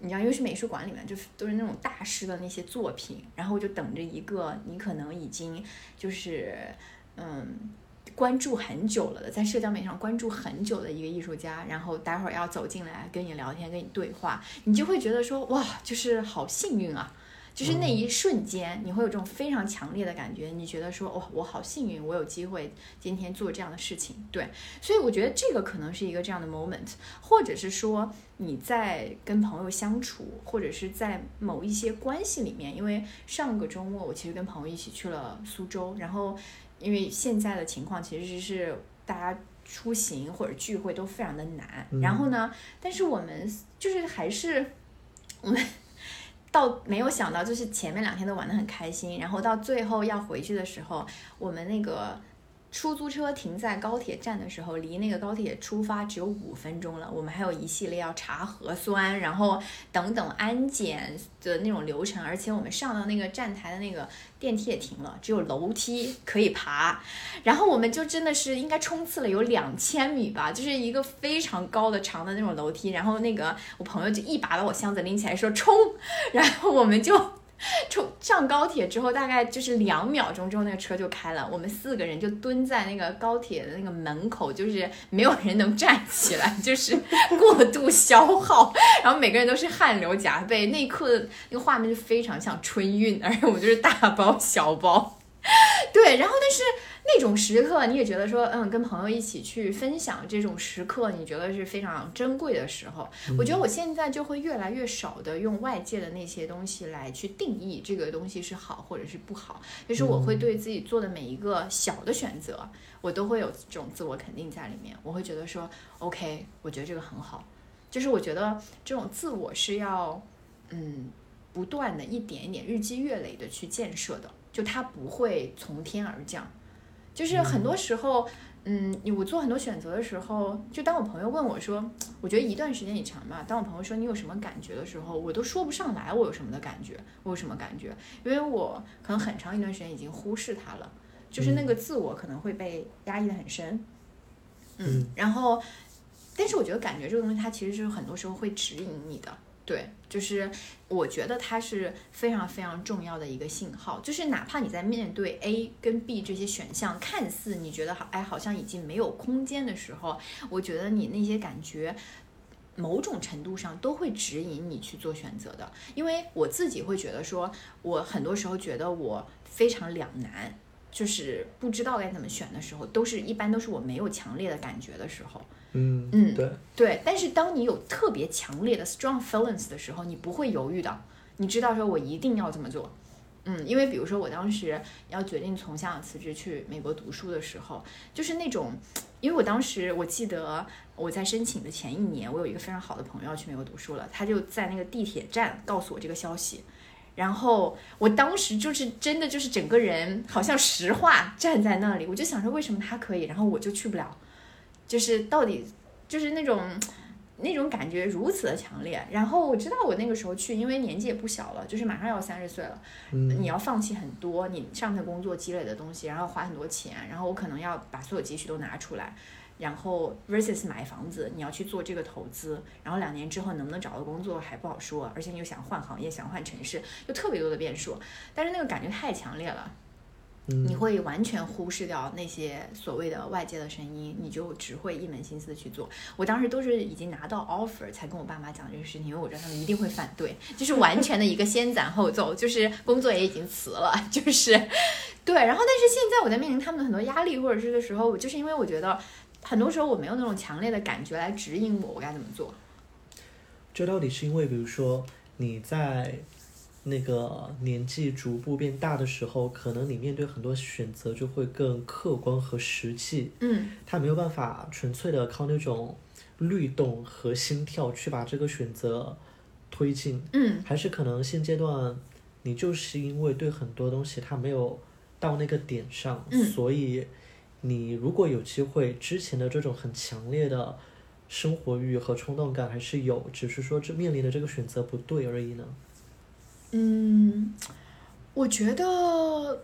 你知道，因为是美术馆里面，就是都是那种大师的那些作品，然后我就等着一个你可能已经就是嗯关注很久了的，在社交媒体上关注很久的一个艺术家，然后待会儿要走进来跟你聊天、跟你对话，你就会觉得说哇，就是好幸运啊。就是那一瞬间，你会有这种非常强烈的感觉，你觉得说，哦，我好幸运，我有机会今天做这样的事情，对，所以我觉得这个可能是一个这样的 moment，或者是说你在跟朋友相处，或者是在某一些关系里面，因为上个周末我其实跟朋友一起去了苏州，然后因为现在的情况其实是大家出行或者聚会都非常的难，嗯然后呢，但是我们就是还是我们。到没有想到，就是前面两天都玩的很开心，然后到最后要回去的时候，我们那个出租车停在高铁站的时候，离那个高铁出发只有五分钟了。我们还有一系列要查核酸，然后等等安检的那种流程，而且我们上到那个站台的那个电梯也停了，只有楼梯可以爬。然后我们就真的是应该冲刺了有两千米吧，就是一个非常高的长的那种楼梯。然后那个我朋友就一把把我箱子拎起来说冲，然后我们就 冲上高铁之后，大概就是两秒钟之后，那个车就开了。我们四个人就蹲在那个高铁的那个门口，就是没有人能站起来，就是过度消耗，然后每个人都是汗流浃背。那一刻那个画面就非常像春运，而且我们就是大包小包。对，然后但是那种时刻，你也觉得说，嗯，跟朋友一起去分享这种时刻，你觉得是非常珍贵的时候。我觉得我现在就会越来越少的用外界的那些东西来去定义这个东西是好或者是不好，就是我会对自己做的每一个小的选择，我都会有这种自我肯定在里面。我会觉得说，OK，我觉得这个很好，就是我觉得这种自我是要，嗯，不断的一点一点、日积月累的去建设的。就它不会从天而降，就是很多时候，嗯，我做很多选择的时候，就当我朋友问我说，我觉得一段时间以长嘛，当我朋友说你有什么感觉的时候，我都说不上来我有什么的感觉，我有什么感觉，因为我可能很长一段时间已经忽视它了，就是那个自我可能会被压抑的很深，嗯，然后，但是我觉得感觉这个东西，它其实是很多时候会指引你的。对，就是我觉得它是非常非常重要的一个信号，就是哪怕你在面对 A 跟 B 这些选项，看似你觉得好，哎，好像已经没有空间的时候，我觉得你那些感觉，某种程度上都会指引你去做选择的。因为我自己会觉得说，我很多时候觉得我非常两难，就是不知道该怎么选的时候，都是一般都是我没有强烈的感觉的时候。嗯嗯，对，对，但是当你有特别强烈的 strong feelings 的时候，你不会犹豫的，你知道说我一定要这么做。嗯，因为比如说我当时要决定从香港辞职去美国读书的时候，就是那种，因为我当时我记得我在申请的前一年，我有一个非常好的朋友要去美国读书了，他就在那个地铁站告诉我这个消息，然后我当时就是真的就是整个人好像石化站在那里，我就想说为什么他可以，然后我就去不了。就是到底就是那种那种感觉如此的强烈，然后我知道我那个时候去，因为年纪也不小了，就是马上要三十岁了，你要放弃很多你上份工作积累的东西，然后花很多钱，然后我可能要把所有积蓄都拿出来，然后 versus 买房子，你要去做这个投资，然后两年之后能不能找到工作还不好说，而且你又想换行业，想换城市，就特别多的变数，但是那个感觉太强烈了。你会完全忽视掉那些所谓的外界的声音，你就只会一门心思的去做。我当时都是已经拿到 offer 才跟我爸妈讲这个事情，因为我知道他们一定会反对，就是完全的一个先斩后奏，就是工作也已经辞了，就是对。然后，但是现在我在面临他们的很多压力或者是的时候，我就是因为我觉得很多时候我没有那种强烈的感觉来指引我我该怎么做。这到底是因为，比如说你在。那个年纪逐步变大的时候，可能你面对很多选择就会更客观和实际。嗯，他没有办法纯粹的靠那种律动和心跳去把这个选择推进。嗯，还是可能现阶段你就是因为对很多东西他没有到那个点上，嗯所以你如果有机会，之前的这种很强烈的生活欲和冲动感还是有，只是说这面临的这个选择不对而已呢。嗯，我觉得，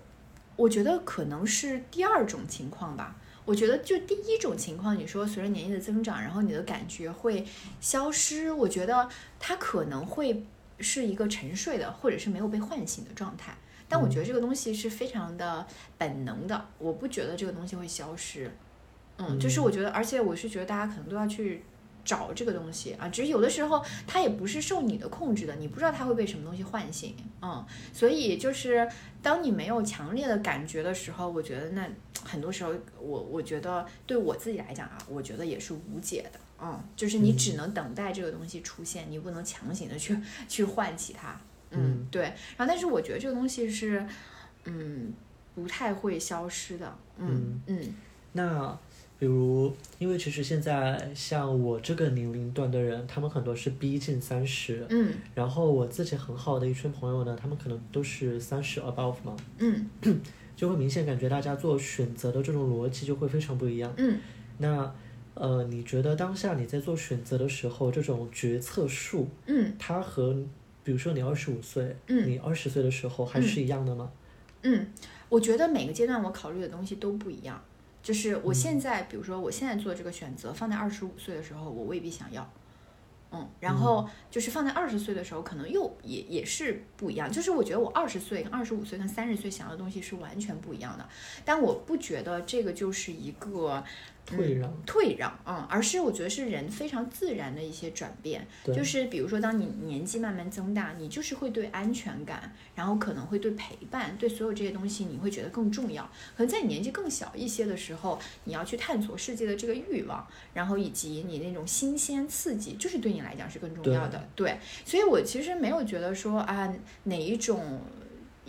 我觉得可能是第二种情况吧。我觉得就第一种情况，你说随着年纪的增长，然后你的感觉会消失，我觉得它可能会是一个沉睡的，或者是没有被唤醒的状态。但我觉得这个东西是非常的本能的，我不觉得这个东西会消失。嗯，就是我觉得，而且我是觉得大家可能都要去。找这个东西啊，只是有的时候它也不是受你的控制的，你不知道它会被什么东西唤醒，嗯，所以就是当你没有强烈的感觉的时候，我觉得那很多时候我我觉得对我自己来讲啊，我觉得也是无解的，嗯，就是你只能等待这个东西出现，你不能强行的去去唤起它，嗯，对，然后但是我觉得这个东西是，嗯，不太会消失的，嗯。嗯，那。比如，因为其实现在像我这个年龄段的人，他们很多是逼近三十，嗯，然后我自己很好的一群朋友呢，他们可能都是三十 above 嘛，嗯，就会明显感觉大家做选择的这种逻辑就会非常不一样，嗯，那呃，你觉得当下你在做选择的时候，这种决策树，嗯，它和比如说你二十五岁，嗯，你二十岁的时候还是一样的吗？嗯，我觉得每个阶段我考虑的东西都不一样。就是我现在，比如说我现在做这个选择，放在二十五岁的时候，我未必想要。嗯，然后就是放在二十岁的时候，可能又也也是不一样。就是我觉得我二十岁跟二十五岁跟三十岁想要的东西是完全不一样的，但我不觉得这个就是一个退让，退让，嗯，而是我觉得是人非常自然的一些转变，就是比如说当你年纪慢慢增大，你就是会对安全感，然后可能会对陪伴，对所有这些东西你会觉得更重要。可能在你年纪更小一些的时候，你要去探索世界的这个欲望，然后以及你那种新鲜刺激，就是对你来讲是更重要的。对，所以我其实没有觉得说啊哪一种。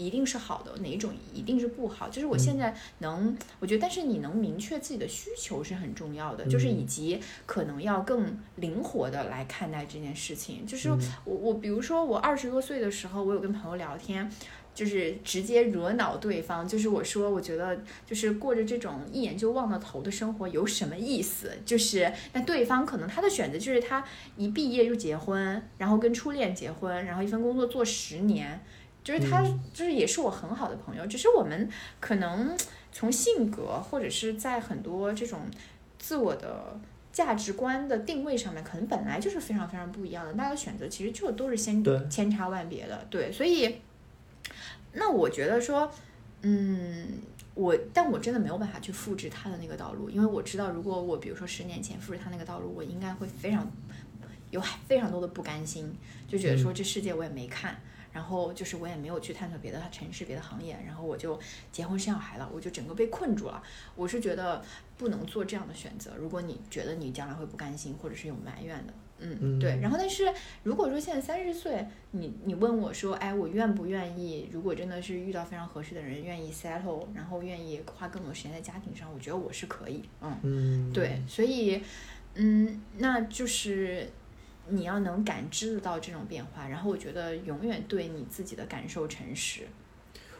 一定是好的，哪一种一定是不好？就是我现在能，我觉得，但是你能明确自己的需求是很重要的，就是以及可能要更灵活的来看待这件事情。就是我我比如说我二十多岁的时候，我有跟朋友聊天。就是直接惹恼对方，就是我说，我觉得就是过着这种一眼就望到头的生活有什么意思？就是那对方可能他的选择就是他一毕业就结婚，然后跟初恋结婚，然后一份工作做十年，就是他就是也是我很好的朋友，只是我们可能从性格或者是在很多这种自我的。价值观的定位上面，可能本来就是非常非常不一样的。大家的选择其实就都是千千差万别的，对，所以。那我觉得说，嗯，我但我真的没有办法去复制他的那个道路，因为我知道，如果我比如说十年前复制他那个道路，我应该会非常有非常多的不甘心，就觉得说这世界我也没看，然后就是我也没有去探索别的城市、别的行业，然后我就结婚生小孩了，我就整个被困住了。我是觉得不能做这样的选择。如果你觉得你将来会不甘心，或者是有埋怨的。嗯，嗯对。然后，但是如果说现在三十岁，你你问我说，哎，我愿不愿意？如果真的是遇到非常合适的人，愿意 settle，然后愿意花更多时间在家庭上，我觉得我是可以。嗯，嗯，对。所以，嗯，那就是你要能感知得到这种变化，然后我觉得永远对你自己的感受诚实。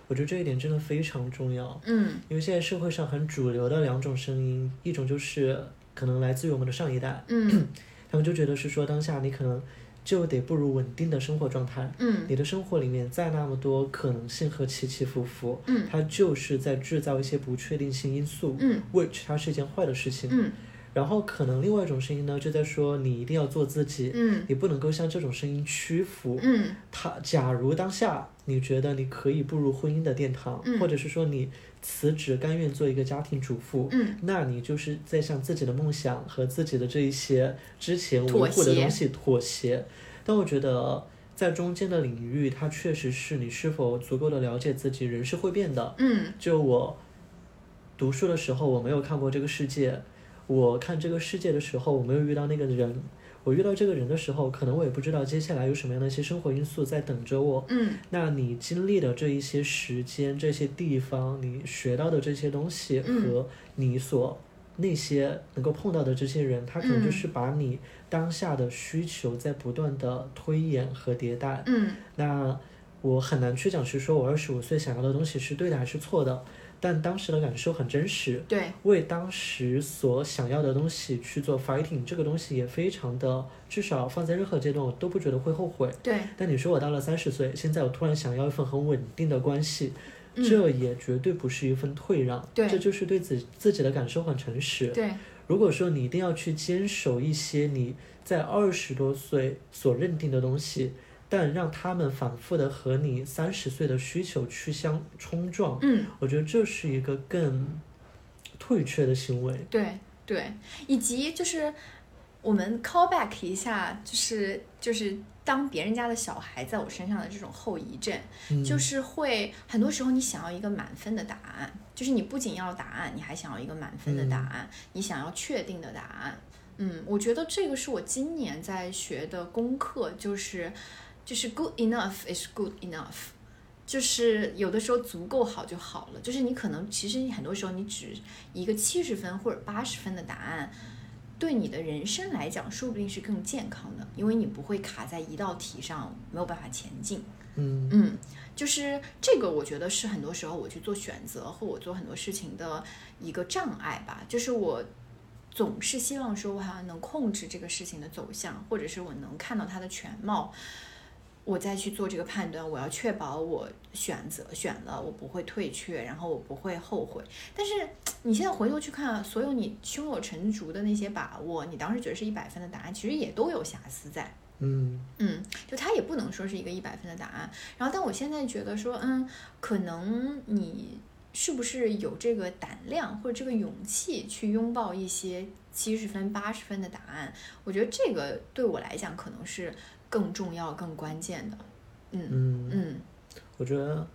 我觉得这一点真的非常重要，嗯。因为现在社会上很主流的两种声音，一种就是可能来自于我们的上一代，嗯。他们就觉得是说当下你可能就得步入稳定的生活状态，嗯。你的生活里面再那么多可能性和起起伏伏，嗯。它就是在制造一些不确定性因素，嗯。which 它是一件坏的事情。嗯然后可能另外一种声音呢，就在说你一定要做自己，嗯你不能够向这种声音屈服。嗯他假如当下你觉得你可以步入婚姻的殿堂，嗯或者是说你辞职甘愿做一个家庭主妇，嗯那你就是在向自己的梦想和自己的这一些之前维护的东西妥协。但我觉得在中间的领域，它确实是你是否足够的了解自己，人是会变的。嗯就我读书的时候，我没有看过这个世界；我看这个世界的时候，我没有遇到那个人。我遇到这个人的时候，可能我也不知道接下来有什么样的一些生活因素在等着我。嗯那你经历的这一些时间、这些地方，你学到的这些东西嗯和你所那些能够碰到的这些人，他可能就嗯是把你当下的需求在不断的推演和迭代。嗯那我很难去讲是说我二十五岁想要的东西是对的还是错的，但当时的感受很真实，对。为当时所想要的东西去做 fighting，这个东西也非常的，至少放在任何阶段我都不觉得会后悔。对。但你说我到了三十岁，现在我突然想要一份很稳定的关系，嗯。这也绝对不是一份退让，对。这就是对自自己的感受很诚实。对。如果说你一定要去坚守一些你在二十多岁所认定的东西，但让他们反复的和你三十岁的需求去相冲撞，嗯我觉得这是一个更退却的行为。对对，以及就是我们 call back 一下，就是就是当别人家的小孩在我身上的这种后遗症，嗯，就是会很多时候你想要一个满分的答案，就是你不仅要答案，你还想要一个满分的答案，你想要确定的答案。嗯，我觉得这个是我今年在学的功课，就是就是 good enough is good enough。就是有的时候足够好就好了，就是你可能其实你很多时候你只一个七十分或者八十分的答案，对你的人生来讲说不定是更健康的，因为你不会卡在一道题上没有办法前进。嗯嗯，就是这个，我觉得是很多时候我去做选择或我做很多事情的一个障碍吧。就是我总是希望说，我好像能控制这个事情的走向，或者是我能看到它的全貌。我再去做这个判断，我要确保我选择选了，我不会退却，然后我不会后悔。但是你现在回头去看，所有你胸有成竹的那些把握，你当时觉得是一百分的答案，其实也都有瑕疵在。嗯嗯，就它也不能说是一个一百分的答案。然后，但我现在觉得说，嗯，可能你是不是有这个胆量或者这个勇气去拥抱一些七十分、八十分的答案？我觉得这个对我来讲可能是更重要、更关键的。嗯嗯，嗯我觉得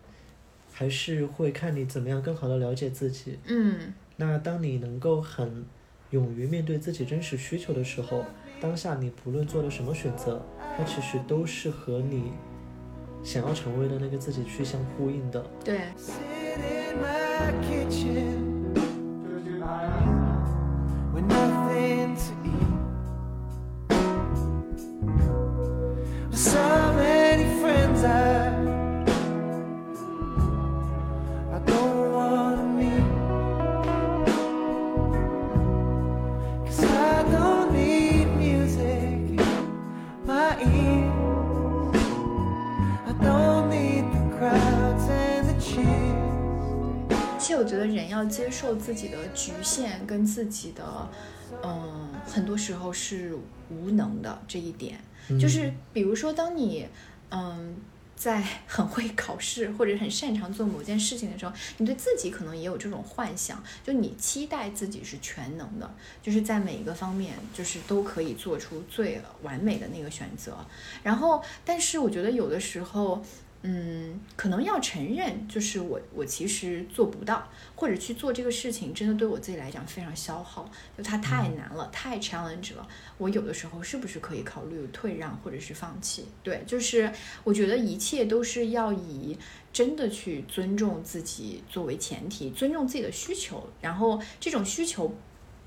还是会看你怎么样更好的了解自己。嗯那当你能够很勇于面对自己真实需求的时候，当下你不论做了什么选择，它其实都是和你想要成为的那个自己去相呼应的。对，其实我觉得人要接受自己的局限跟自己的，很多时候是无能的这一点。就是比如说，当你嗯在 很会考试或者很擅长做某件事情的时候，你对自己可能也有这种幻想，就你期待自己是全能的，就是在每一个方面就是都可以做出最完美的那个选择。然后，但是我觉得有的时候。嗯，可能要承认，就是我我其实做不到，或者去做这个事情，真的对我自己来讲非常消耗，就它太难了，太 challenge 了。我有的时候是不是可以考虑退让或者是放弃？对，就是我觉得一切都是要以真的去尊重自己作为前提，尊重自己的需求，然后这种需求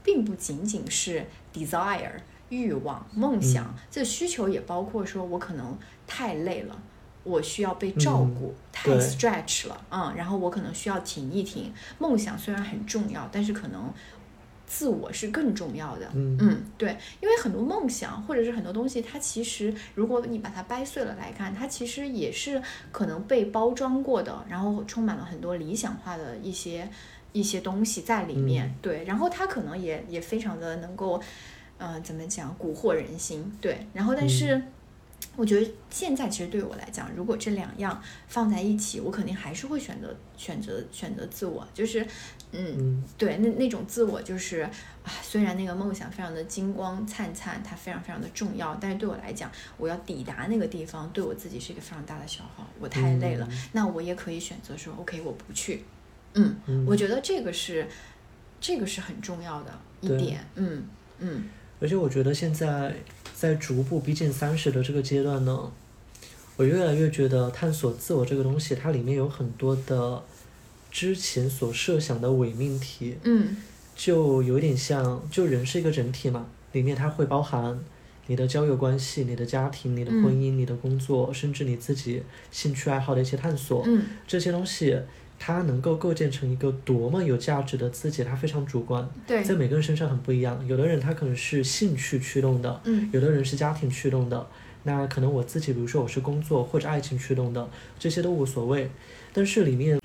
并不仅仅是 desire 欲望、梦想，这需求也包括说我可能太累了。我需要被照顾，太 stretch 了，嗯，然后我可能需要停一停。梦想虽然很重要，但是可能自我是更重要的。嗯对，因为很多梦想或者是很多东西，它其实如果你把它掰碎了来看，它其实也是可能被包装过的，然后充满了很多理想化的一些一些东西在里面。嗯对，然后它可能也也非常的能够，呃，怎么讲，蛊惑人心。对，然后但是。我觉得现在其实对我来讲，如果这两样放在一起，我肯定还是会选择选择选择自我，就是，嗯，嗯对，那那种自我就是啊，虽然那个梦想非常的金光灿灿，它非常非常的重要，但是对我来讲，我要抵达那个地方，对我自己是一个非常大的消耗，我太累了。那我也可以选择说，OK，我不去。嗯，嗯我觉得这个是这个是很重要的一点。嗯嗯而且我觉得现在在逐步逼近三十的这个阶段呢，我越来越觉得探索自我这个东西，它里面有很多的之前所设想的伪命题，嗯就有点像，就人是一个整体嘛，里面它会包含你的交友关系、你的家庭、你的婚姻、你的工作，甚至你自己兴趣爱好的一些探索，嗯这些东西。它能够构建成一个多么有价值的自己，它非常主观，对，在每个人身上很不一样。有的人他可能是兴趣驱动的，嗯有的人是家庭驱动的，那可能我自己，比如说我是工作或者爱情驱动的，这些都无所谓。但是里面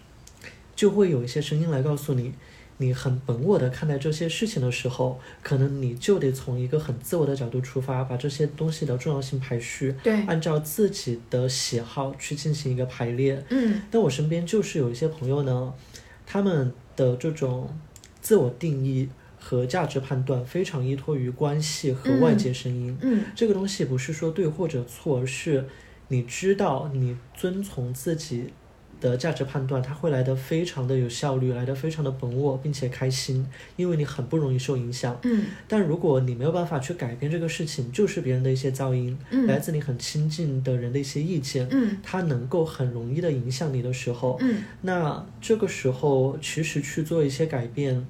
就会有一些声音来告诉你，你很本我的看待这些事情的时候，可能你就得从一个很自我的角度出发，把这些东西的重要性排序，对，按照自己的喜好去进行一个排列。嗯但我身边就是有一些朋友呢，他们的这种自我定义和价值判断非常依托于关系和外界声音。嗯这个东西不是说对或者错，而是你知道你遵从自己的价值判断，它会来得非常的有效率，来得非常的本我，并且开心，因为你很不容易受影响。嗯但如果你没有办法去改变这个事情，就是别人的一些噪音，嗯来自你很亲近的人的一些意见，嗯它能够很容易的影响你的时候，嗯那这个时候其实去做一些改变，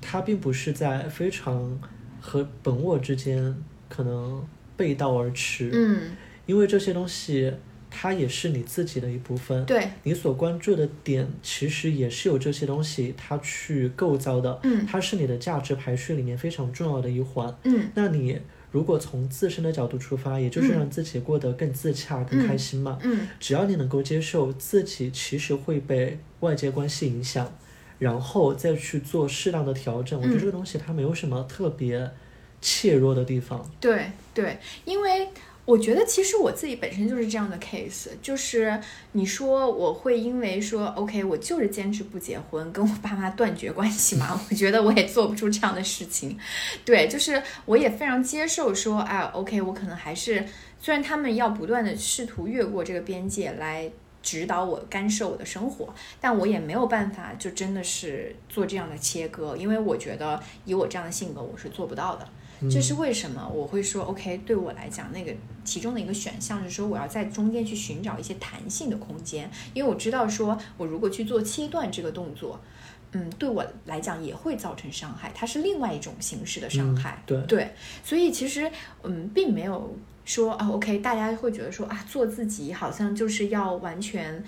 它并不是在非常和本我之间可能背道而驰，嗯，因为这些东西它也是你自己的一部分，对，你所关注的点其实也是有这些东西它去构造的，嗯它是你的价值排序里面非常重要的一环。嗯那你如果从自身的角度出发，也就是让自己过得更自洽、更开心嘛。嗯只要你能够接受自己其实会被外界关系影响，然后再去做适当的调整，我觉得嗯这个东西它没有什么特别怯弱的地方。对对，因为我觉得其实我自己本身就是这样的 case，就是你说我会因为说 OK，我就是坚持不结婚，跟我爸妈断绝关系嘛，我觉得我也做不出这样的事情。对，就是我也非常接受说，啊 OK，我可能还是虽然他们要不断的试图越过这个边界来。指导我、干涉我的生活，但我也没有办法，就真的是做这样的切割，因为我觉得以我这样的性格，我是做不到的。这是为什么我会说 OK？对我来讲，那个其中的一个选项是说，我要在中间去寻找一些弹性的空间，因为我知道说我如果去做切断这个动作，嗯，对我来讲也会造成伤害，它是另外一种形式的伤害。对对，所以其实嗯，并没有说啊 OK，大家会觉得说啊，做自己好像就是要完全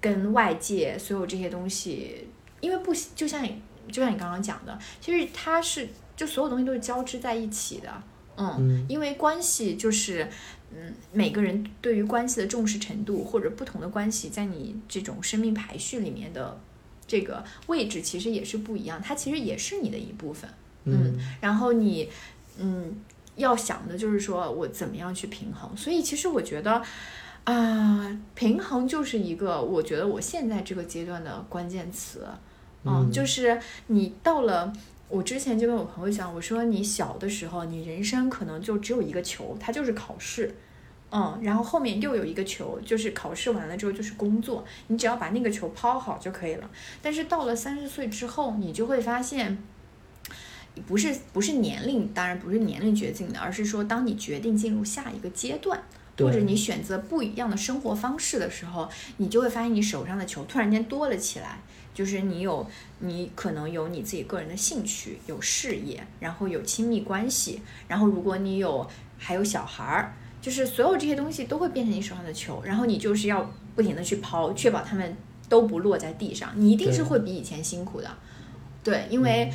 跟外界所有这些东西，因为不就像你就像你刚刚讲的，其实它是就所有东西都是交织在一起的。嗯，嗯因为关系就是，嗯，每个人对于关系的重视程度，或者不同的关系在你这种生命排序里面的这个位置，其实也是不一样。它其实也是你的一部分。嗯然后你，嗯，要想的就是说我怎么样去平衡。所以其实我觉得，啊、平衡就是一个我觉得我现在这个阶段的关键词。嗯，嗯就是你到了。我之前就跟我朋友讲，我说你小的时候，你人生可能就只有一个球，它就是考试，嗯，然后后面又有一个球，就是考试完了之后就是工作，你只要把那个球抛好就可以了。但是到了三十岁之后，你就会发现，不是不是年龄，当然不是年龄决定的，而是说当你决定进入下一个阶段。或者你选择不一样的生活方式的时候，你就会发现你手上的球突然间多了起来。就是你有，你可能有你自己个人的兴趣，有事业，然后有亲密关系，然后如果你有还有小孩儿，就是所有这些东西都会变成你手上的球，然后你就是要不停的去抛，确保它们都不落在地上。你一定是会比以前辛苦的，对，因为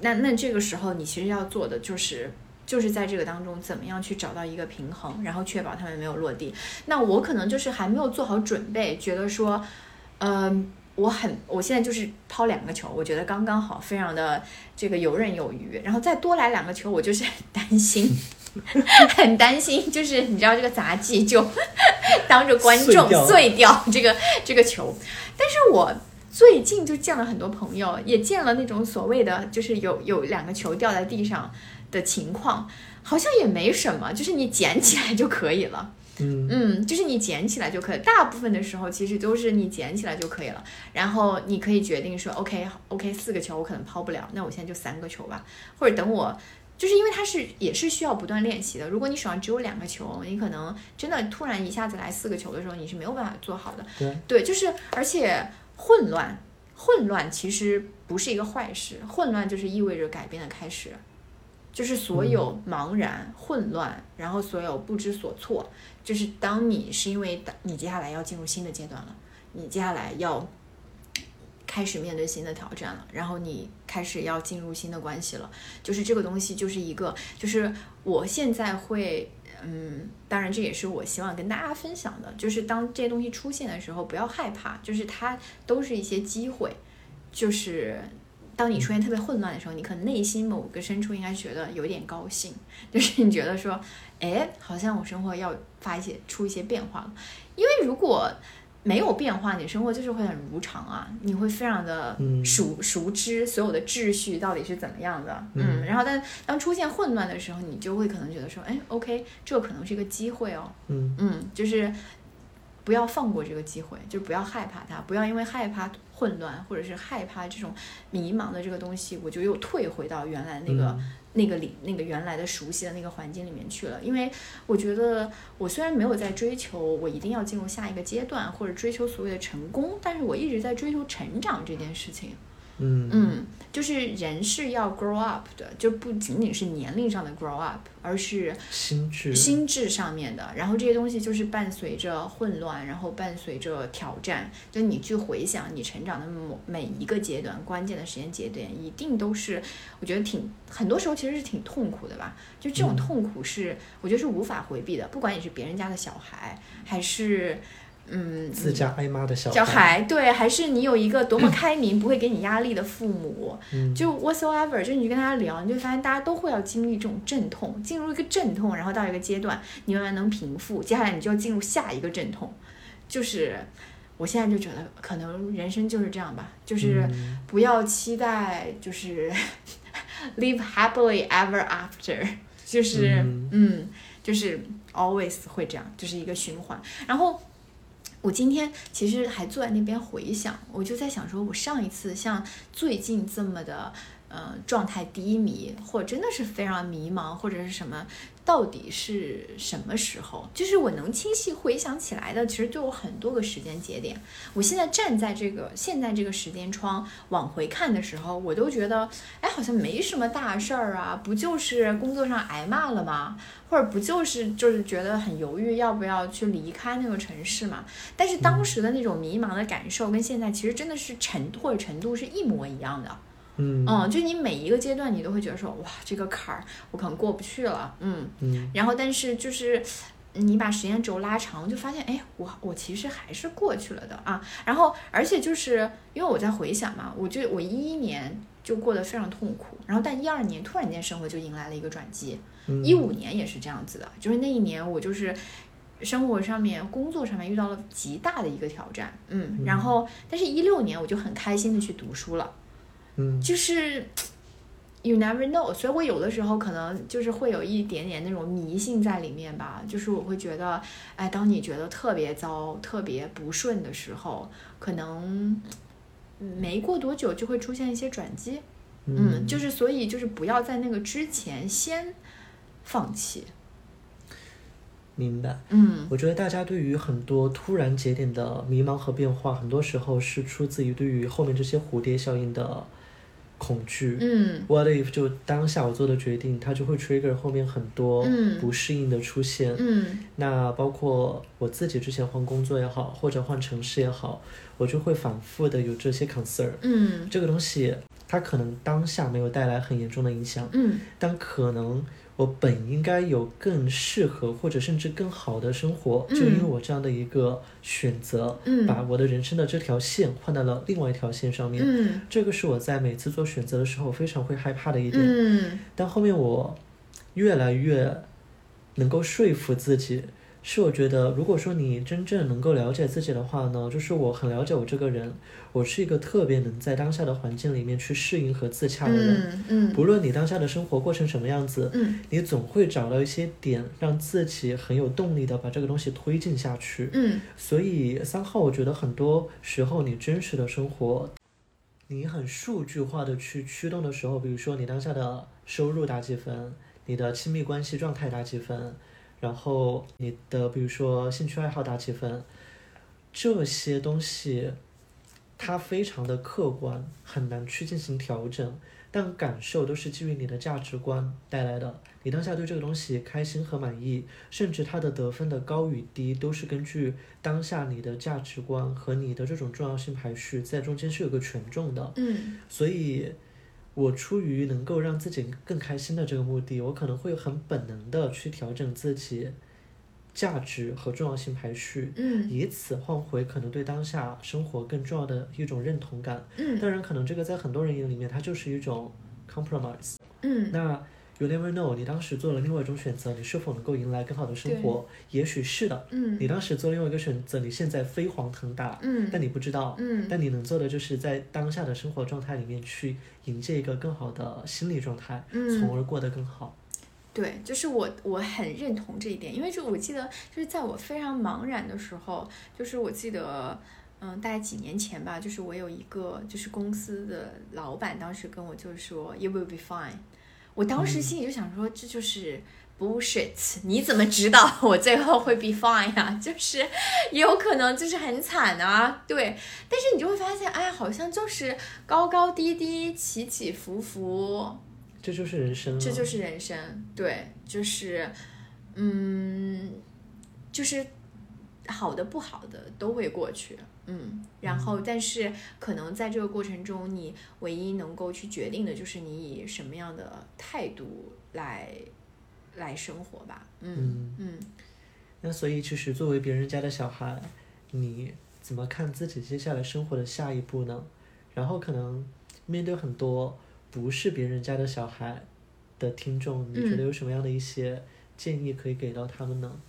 那那这个时候你其实要做的就是。就是在这个当中，怎么样去找到一个平衡，然后确保他们没有落地。那我可能就是还没有做好准备，觉得说，嗯、我很，我现在就是抛两个球，我觉得刚刚好，非常的这个游刃有余。然后再多来两个球，我就是很担心，很担心，就是你知道这个杂技就 当着观众碎掉碎掉这个这个球。但是我最近就见了很多朋友，也见了那种所谓的就是有有两个球掉在地上的情况，好像也没什么，就是你捡起来就可以了。嗯嗯，就是你捡起来就可以。大部分的时候其实都是你捡起来就可以了，然后你可以决定说，OK OK，四个球我可能抛不了，那我现在就三个球吧，或者等我。就是因为它是也是需要不断练习的。如果你手上只有两个球，你可能真的突然一下子来四个球的时候，你是没有办法做好的。对对，就是而且混乱，混乱其实不是一个坏事，混乱就是意味着改变的开始。就是所有茫然、混乱，然后所有不知所措，就是当你是因为你接下来要进入新的阶段了，你接下来要开始面对新的挑战了，然后你开始要进入新的关系了，就是这个东西就是一个，就是我现在会。嗯，当然这也是我希望跟大家分享的，就是当这些东西出现的时候，不要害怕，就是它都是一些机会，就是当你出现特别混乱的时候，你可能内心某个深处应该觉得有点高兴，就是你觉得说，哎，好像我生活要发一些出一些变化了。因为如果没有变化，你生活就是会很如常啊，你会非常的嗯。熟、熟知所有的秩序到底是怎么样的，嗯。嗯，然后但当出现混乱的时候，你就会可能觉得说，哎，OK，这可能是一个机会哦，嗯。嗯，就是不要放过这个机会，就不要害怕它，不要因为害怕混乱或者是害怕这种迷茫的这个东西，我就又退回到原来那个、嗯那个里那个原来的熟悉的那个环境里面去了。因为我觉得我虽然没有在追求我一定要进入下一个阶段或者追求所谓的成功，但是我一直在追求成长这件事情。嗯嗯，就是人是要 grow up 的，就不仅仅是年龄上的 grow up，而是心智，心智上面的。然后这些东西就是伴随着混乱，然后伴随着挑战。就你去回想你成长的某每一个阶段，关键的时间节点，一定都是我觉得挺很多时候其实是挺痛苦的吧。就这种嗯痛苦是、我觉得是无法回避的，不管你是别人家的小孩，还是嗯自家挨骂的小小孩，对，还是你有一个多么开明、不会给你压力的父母，嗯。就 whatsoever，就你去跟他聊，你就发现大家都会要经历这种阵痛，进入一个阵痛，然后到一个阶段，你慢慢能平复，接下来你就要进入下一个阵痛，就是我现在就觉得可能人生就是这样吧，就是嗯。不要期待就是 live happily ever after，就是嗯。嗯就是 always 会这样，就是一个循环，然后。我今天其实还坐在那边回想，我就在想说，我上一次像最近这么的，呃，状态低迷，或真的是非常迷茫，或者是什么，到底是什么时候？就是我能清晰回想起来的，其实就有很多个时间节点。我现在站在这个现在这个时间窗往回看的时候，我都觉得，哎，好像没什么大事儿啊，不就是工作上挨骂了吗？或者不就是就是觉得很犹豫要不要去离开那个城市嘛？但是当时的那种迷茫的感受跟现在其实真的是程或者程度是一模一样的。嗯嗯，就你每一个阶段你都会觉得说，哇，这个坎儿我可能过不去了，嗯。嗯然后但是就是。你把时间轴拉长，就发现，哎，我我其实还是过去了的啊。然后，而且就是因为我在回想嘛，我就我一一年就过得非常痛苦，然后但一二年突然间生活就迎来了一个转机，嗯一五年也是这样子的，就是那一年我就是生活上面、工作上面遇到了极大的一个挑战，嗯，嗯然后但是一六年我就很开心的去读书了，嗯。就是 you never know，所以我有的时候可能就是会有一点点那种迷信在里面吧，就是我会觉得，哎，当你觉得特别糟、特别不顺的时候，可能没过多久就会出现一些转机，嗯，就是所以就是不要在那个之前先放弃，明白。嗯。我觉得大家对于很多突然节点的迷茫和变化，很多时候是出自于对于后面这些蝴蝶效应的恐惧。嗯 What if 就当下我做的决定，它就会 trigger 后面很多嗯不适应的出现。嗯那包括我自己之前换工作也好，或者换城市也好，我就会反复的有这些 concern。嗯这个东西它可能当下没有带来很严重的影响，嗯但可能我本应该有更适合或者甚至更好的生活，嗯就因为我这样的一个选择，嗯把我的人生的这条线换到了另外一条线上面。嗯这个是我在每次做选择的时候非常会害怕的一点。嗯但后面我越来越能够说服自己，是我觉得，如果说你真正能够了解自己的话呢，就是我很了解我这个人，我是一个特别能在当下的环境里面去适应和自洽的人。嗯嗯不论你当下的生活过成什么样子，嗯你总会找到一些点，让自己很有动力的把这个东西推进下去。嗯所以三号，我觉得很多时候你真实的生活，你很数据化的去驱动的时候，比如说你当下的收入打几分，你的亲密关系状态打几分，然后你的比如说兴趣爱好打几分，这些东西它非常的客观，很难去进行调整。但感受都是基于你的价值观带来的，你当下对这个东西开心和满意，甚至它的得分的高与低，都是根据当下你的价值观和你的这种重要性排序，在中间是有个权重的。嗯所以，我出于能够让自己更开心的这个目的，我可能会很本能的去调整自己价值和重要性排序，嗯以此换回可能对当下生活更重要的一种认同感。嗯当然，可能这个在很多人眼里面，它就是一种 compromise。嗯那 you never know，你当时做了另外一种选择，你是否能够迎来更好的生活？也许是的。嗯你当时做另外一个选择，你现在飞黄腾达，嗯但你不知道。嗯但你能做的就是在当下的生活状态里面去迎接一个更好的心理状态，嗯从而过得更好。对，就是我我很认同这一点，因为就我记得就是在我非常茫然的时候，就是我记得。嗯，大概几年前吧，就是我有一个就是公司的老板，当时跟我就说 “You will be fine”。我当时心里就想说，这就是 bullshit，你怎么知道我最后会 be fine 呀、就是也有可能就是很惨啊，对。但是你就会发现，哎，好像就是高高低低、起起伏伏，这就是人生。这就是人生，对，就是，嗯，就是好的不好的都会过去，嗯，然后但是可能在这个过程中，你唯一能够去决定的就是你以什么样的态度来来生活吧，嗯嗯。那所以，其实作为别人家的小孩，你怎么看自己接下来生活的下一步呢？然后可能面对很多不是别人家的小孩的听众，你觉得有什么样的一些建议可以给到他们呢？嗯，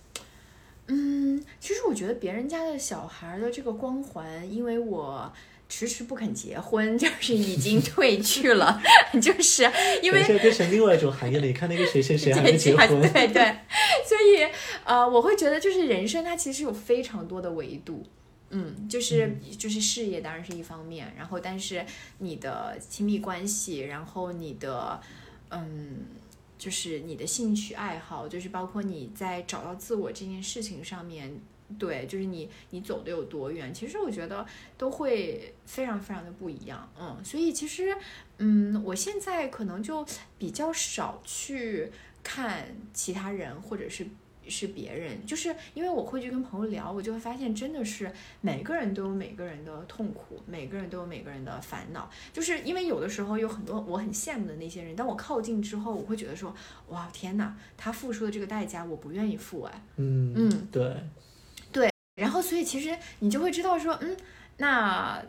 其实我觉得别人家的小孩的这个光环，因为我。迟迟不肯结婚，就是已经褪去了，就是因为等一下变成另外一种行业了。你看那个谁谁谁还没结婚，对对，所以呃，我会觉得就是人生它其实有非常多的维度。嗯，就是就是事业当然是一方面，然后但是你的亲密关系，然后你的嗯，就是你的兴趣爱好，就是包括你在找到自我这件事情上面，对，就是你你走的有多远，其实我觉得都会非常非常的不一样，嗯，所以其实嗯，我现在可能就比较少去看其他人或者是。是别人，就是因为我会去跟朋友聊，我就会发现真的是每个人都有每个人的痛苦，每个人都有每个人的烦恼。就是因为有的时候有很多我很羡慕的那些人，当我靠近之后，我会觉得说，哇，天哪，他付出的这个代价我不愿意付哎。嗯嗯，对，然后所以其实你就会知道说，嗯，那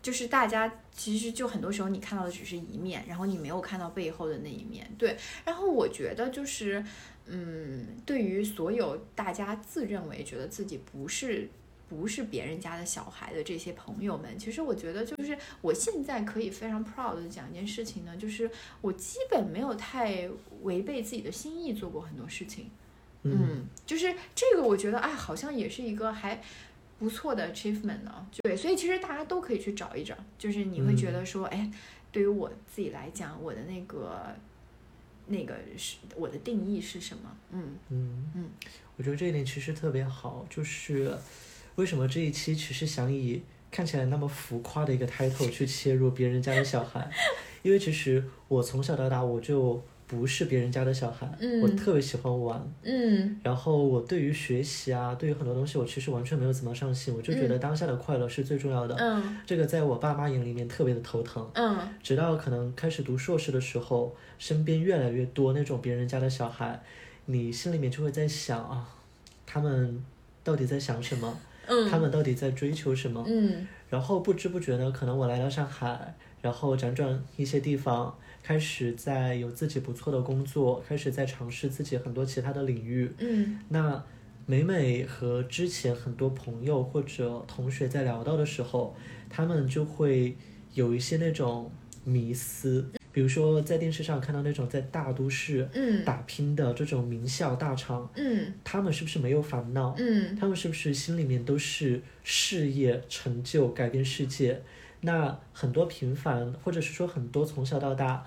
就是大家其实就很多时候你看到的只是一面，然后你没有看到背后的那一面。对，然后我觉得就是，嗯，对于所有大家自认为觉得自己不是。不是别人家的小孩的这些朋友们，其实我觉得就是我现在可以非常 proud 的讲一件事情呢，就是我基本没有太违背自己的心意做过很多事情。嗯，就是这个，我觉得哎，好像也是一个还不错的 achievement 呢。对，所以其实大家都可以去找一找，就是你会觉得说，哎，对于我自己来讲，我的那个那个是我的定义是什么？嗯。嗯。嗯，我觉得这一点其实特别好，就是为什么这一期其实想以看起来那么浮夸的一个 title 去切入别人家的小孩，因为其实我从小到大我就不是别人家的小孩，嗯。我特别喜欢玩，嗯。然后我对于学习啊，对于很多东西我其实完全没有怎么上心，我就觉得当下的快乐是最重要的，嗯。这个在我爸妈眼里面特别的头疼。嗯。直到可能开始读硕士的时候，身边越来越多那种别人家的小孩，你心里面就会在想啊，他们到底在想什么？嗯，他们到底在追求什么？嗯。然后不知不觉呢，可能我来到上海，然后辗转一些地方，开始在有自己不错的工作，开始在尝试自己很多其他的领域。嗯那每每和之前很多朋友或者同学在聊到的时候，他们就会有一些那种迷思，比如说在电视上看到那种在大都市嗯打拼的这种名校大厂，嗯他们是不是没有烦恼？嗯他们是不是心里面都是事业成就、改变世界？那很多平凡，或者是说很多从小到大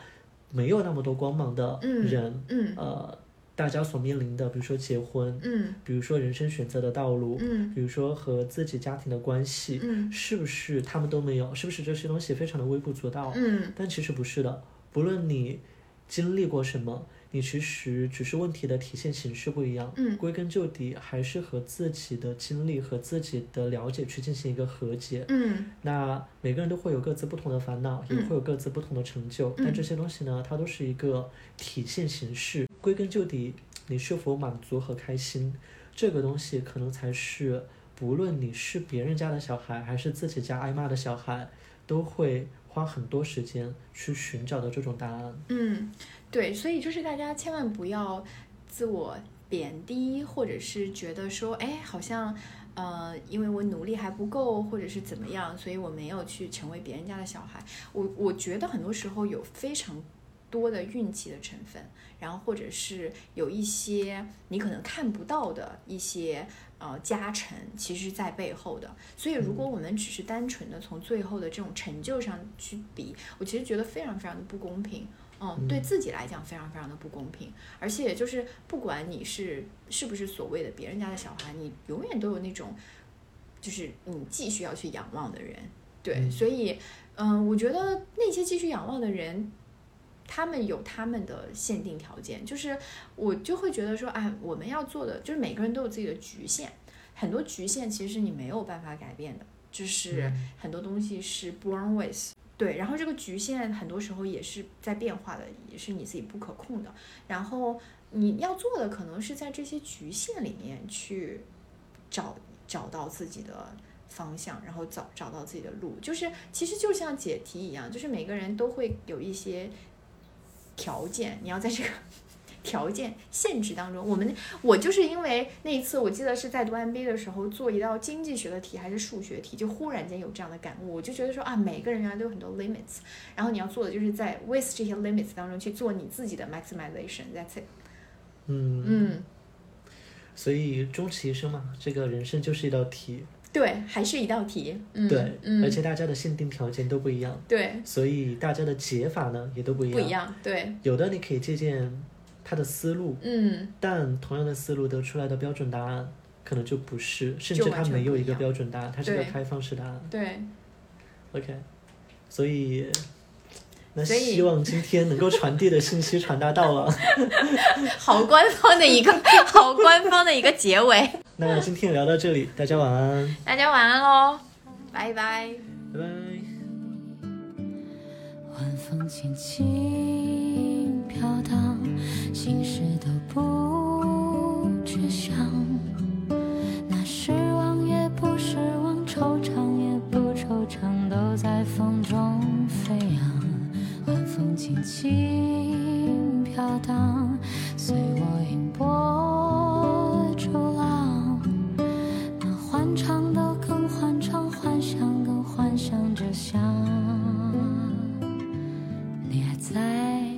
没有那么多光芒的嗯人，嗯。呃，大家所面临的，比如说结婚，嗯。比如说人生选择的道路，嗯。比如说和自己家庭的关系，嗯。是不是他们都没有？是不是这些东西非常的微不足道？嗯。但其实不是的，不论你经历过什么，你其实只是问题的体现形式不一样。嗯归根究底还是和自己的经历和自己的了解去进行一个和解。嗯那每个人都会有各自不同的烦恼，也嗯会有各自不同的成就，但这些东西呢，它都是一个体现形式。归根究底，你是否满足和开心，这个东西可能才是不论你是别人家的小孩，还是自己家挨骂的小孩，都会花很多时间去寻找的这种答案。嗯，对，所以就是大家千万不要自我贬低，或者是觉得说，哎，好像呃，因为我努力还不够，或者是怎么样，所以我没有去成为别人家的小孩。我我觉得很多时候有非常多的运气的成分，然后或者是有一些你可能看不到的一些呃加成，其实在背后的。所以如果我们只是单纯的从最后的这种成就上去比，我其实觉得非常非常的不公平。嗯，对自己来讲非常非常的不公平，而且就是不管你是是不是所谓的别人家的小孩，你永远都有那种，就是你继续要去仰望的人，对，嗯。所以，嗯，我觉得那些继续仰望的人，他们有他们的限定条件，就是我就会觉得说，哎，我们要做的就是每个人都有自己的局限，很多局限其实是你没有办法改变的，就是嗯。很多东西是 born with。对，然后这个局限很多时候也是在变化的，也是你自己不可控的。然后你要做的可能是在这些局限里面去找找到自己的方向，然后找找到自己的路。就是其实就像解题一样，就是每个人都会有一些条件，你要在这个条件限制当中。我们我就是因为那一次，我记得是在读 MBA 的时候做一道经济学的题还是数学题，就忽然间有这样的感悟，我就觉得说啊，每个人原来都有很多 limits，然后你要做的就是在 with 这些 limits 当中去做你自己的 maximization。That's it。嗯，嗯，所以终其一生嘛，这个人生就是一道题，对，还是一道题。嗯，对，嗯，而且大家的限定条件都不一样，对所以大家的解法呢也都不一样。不一样，对，有的你可以借鉴他的思路，嗯，但同样的思路得出来的标准答案可能就不是，甚至它没有一个标准答案，它是个开放式答案。对，OK，所以。那希望今天能够传递的信息传达到了。好官方的一个 好官方的一个结尾。那今天聊到这里，大家晚安，大家晚安喽，拜拜。拜拜。晚风轻轻飘荡，心事都不去想。那失望也不失望，惆怅也不惆怅，都在风中飞扬。晚风轻轻飘荡，随我迎波逐浪。那欢畅都更欢畅，幻想更幻想着想，你还在。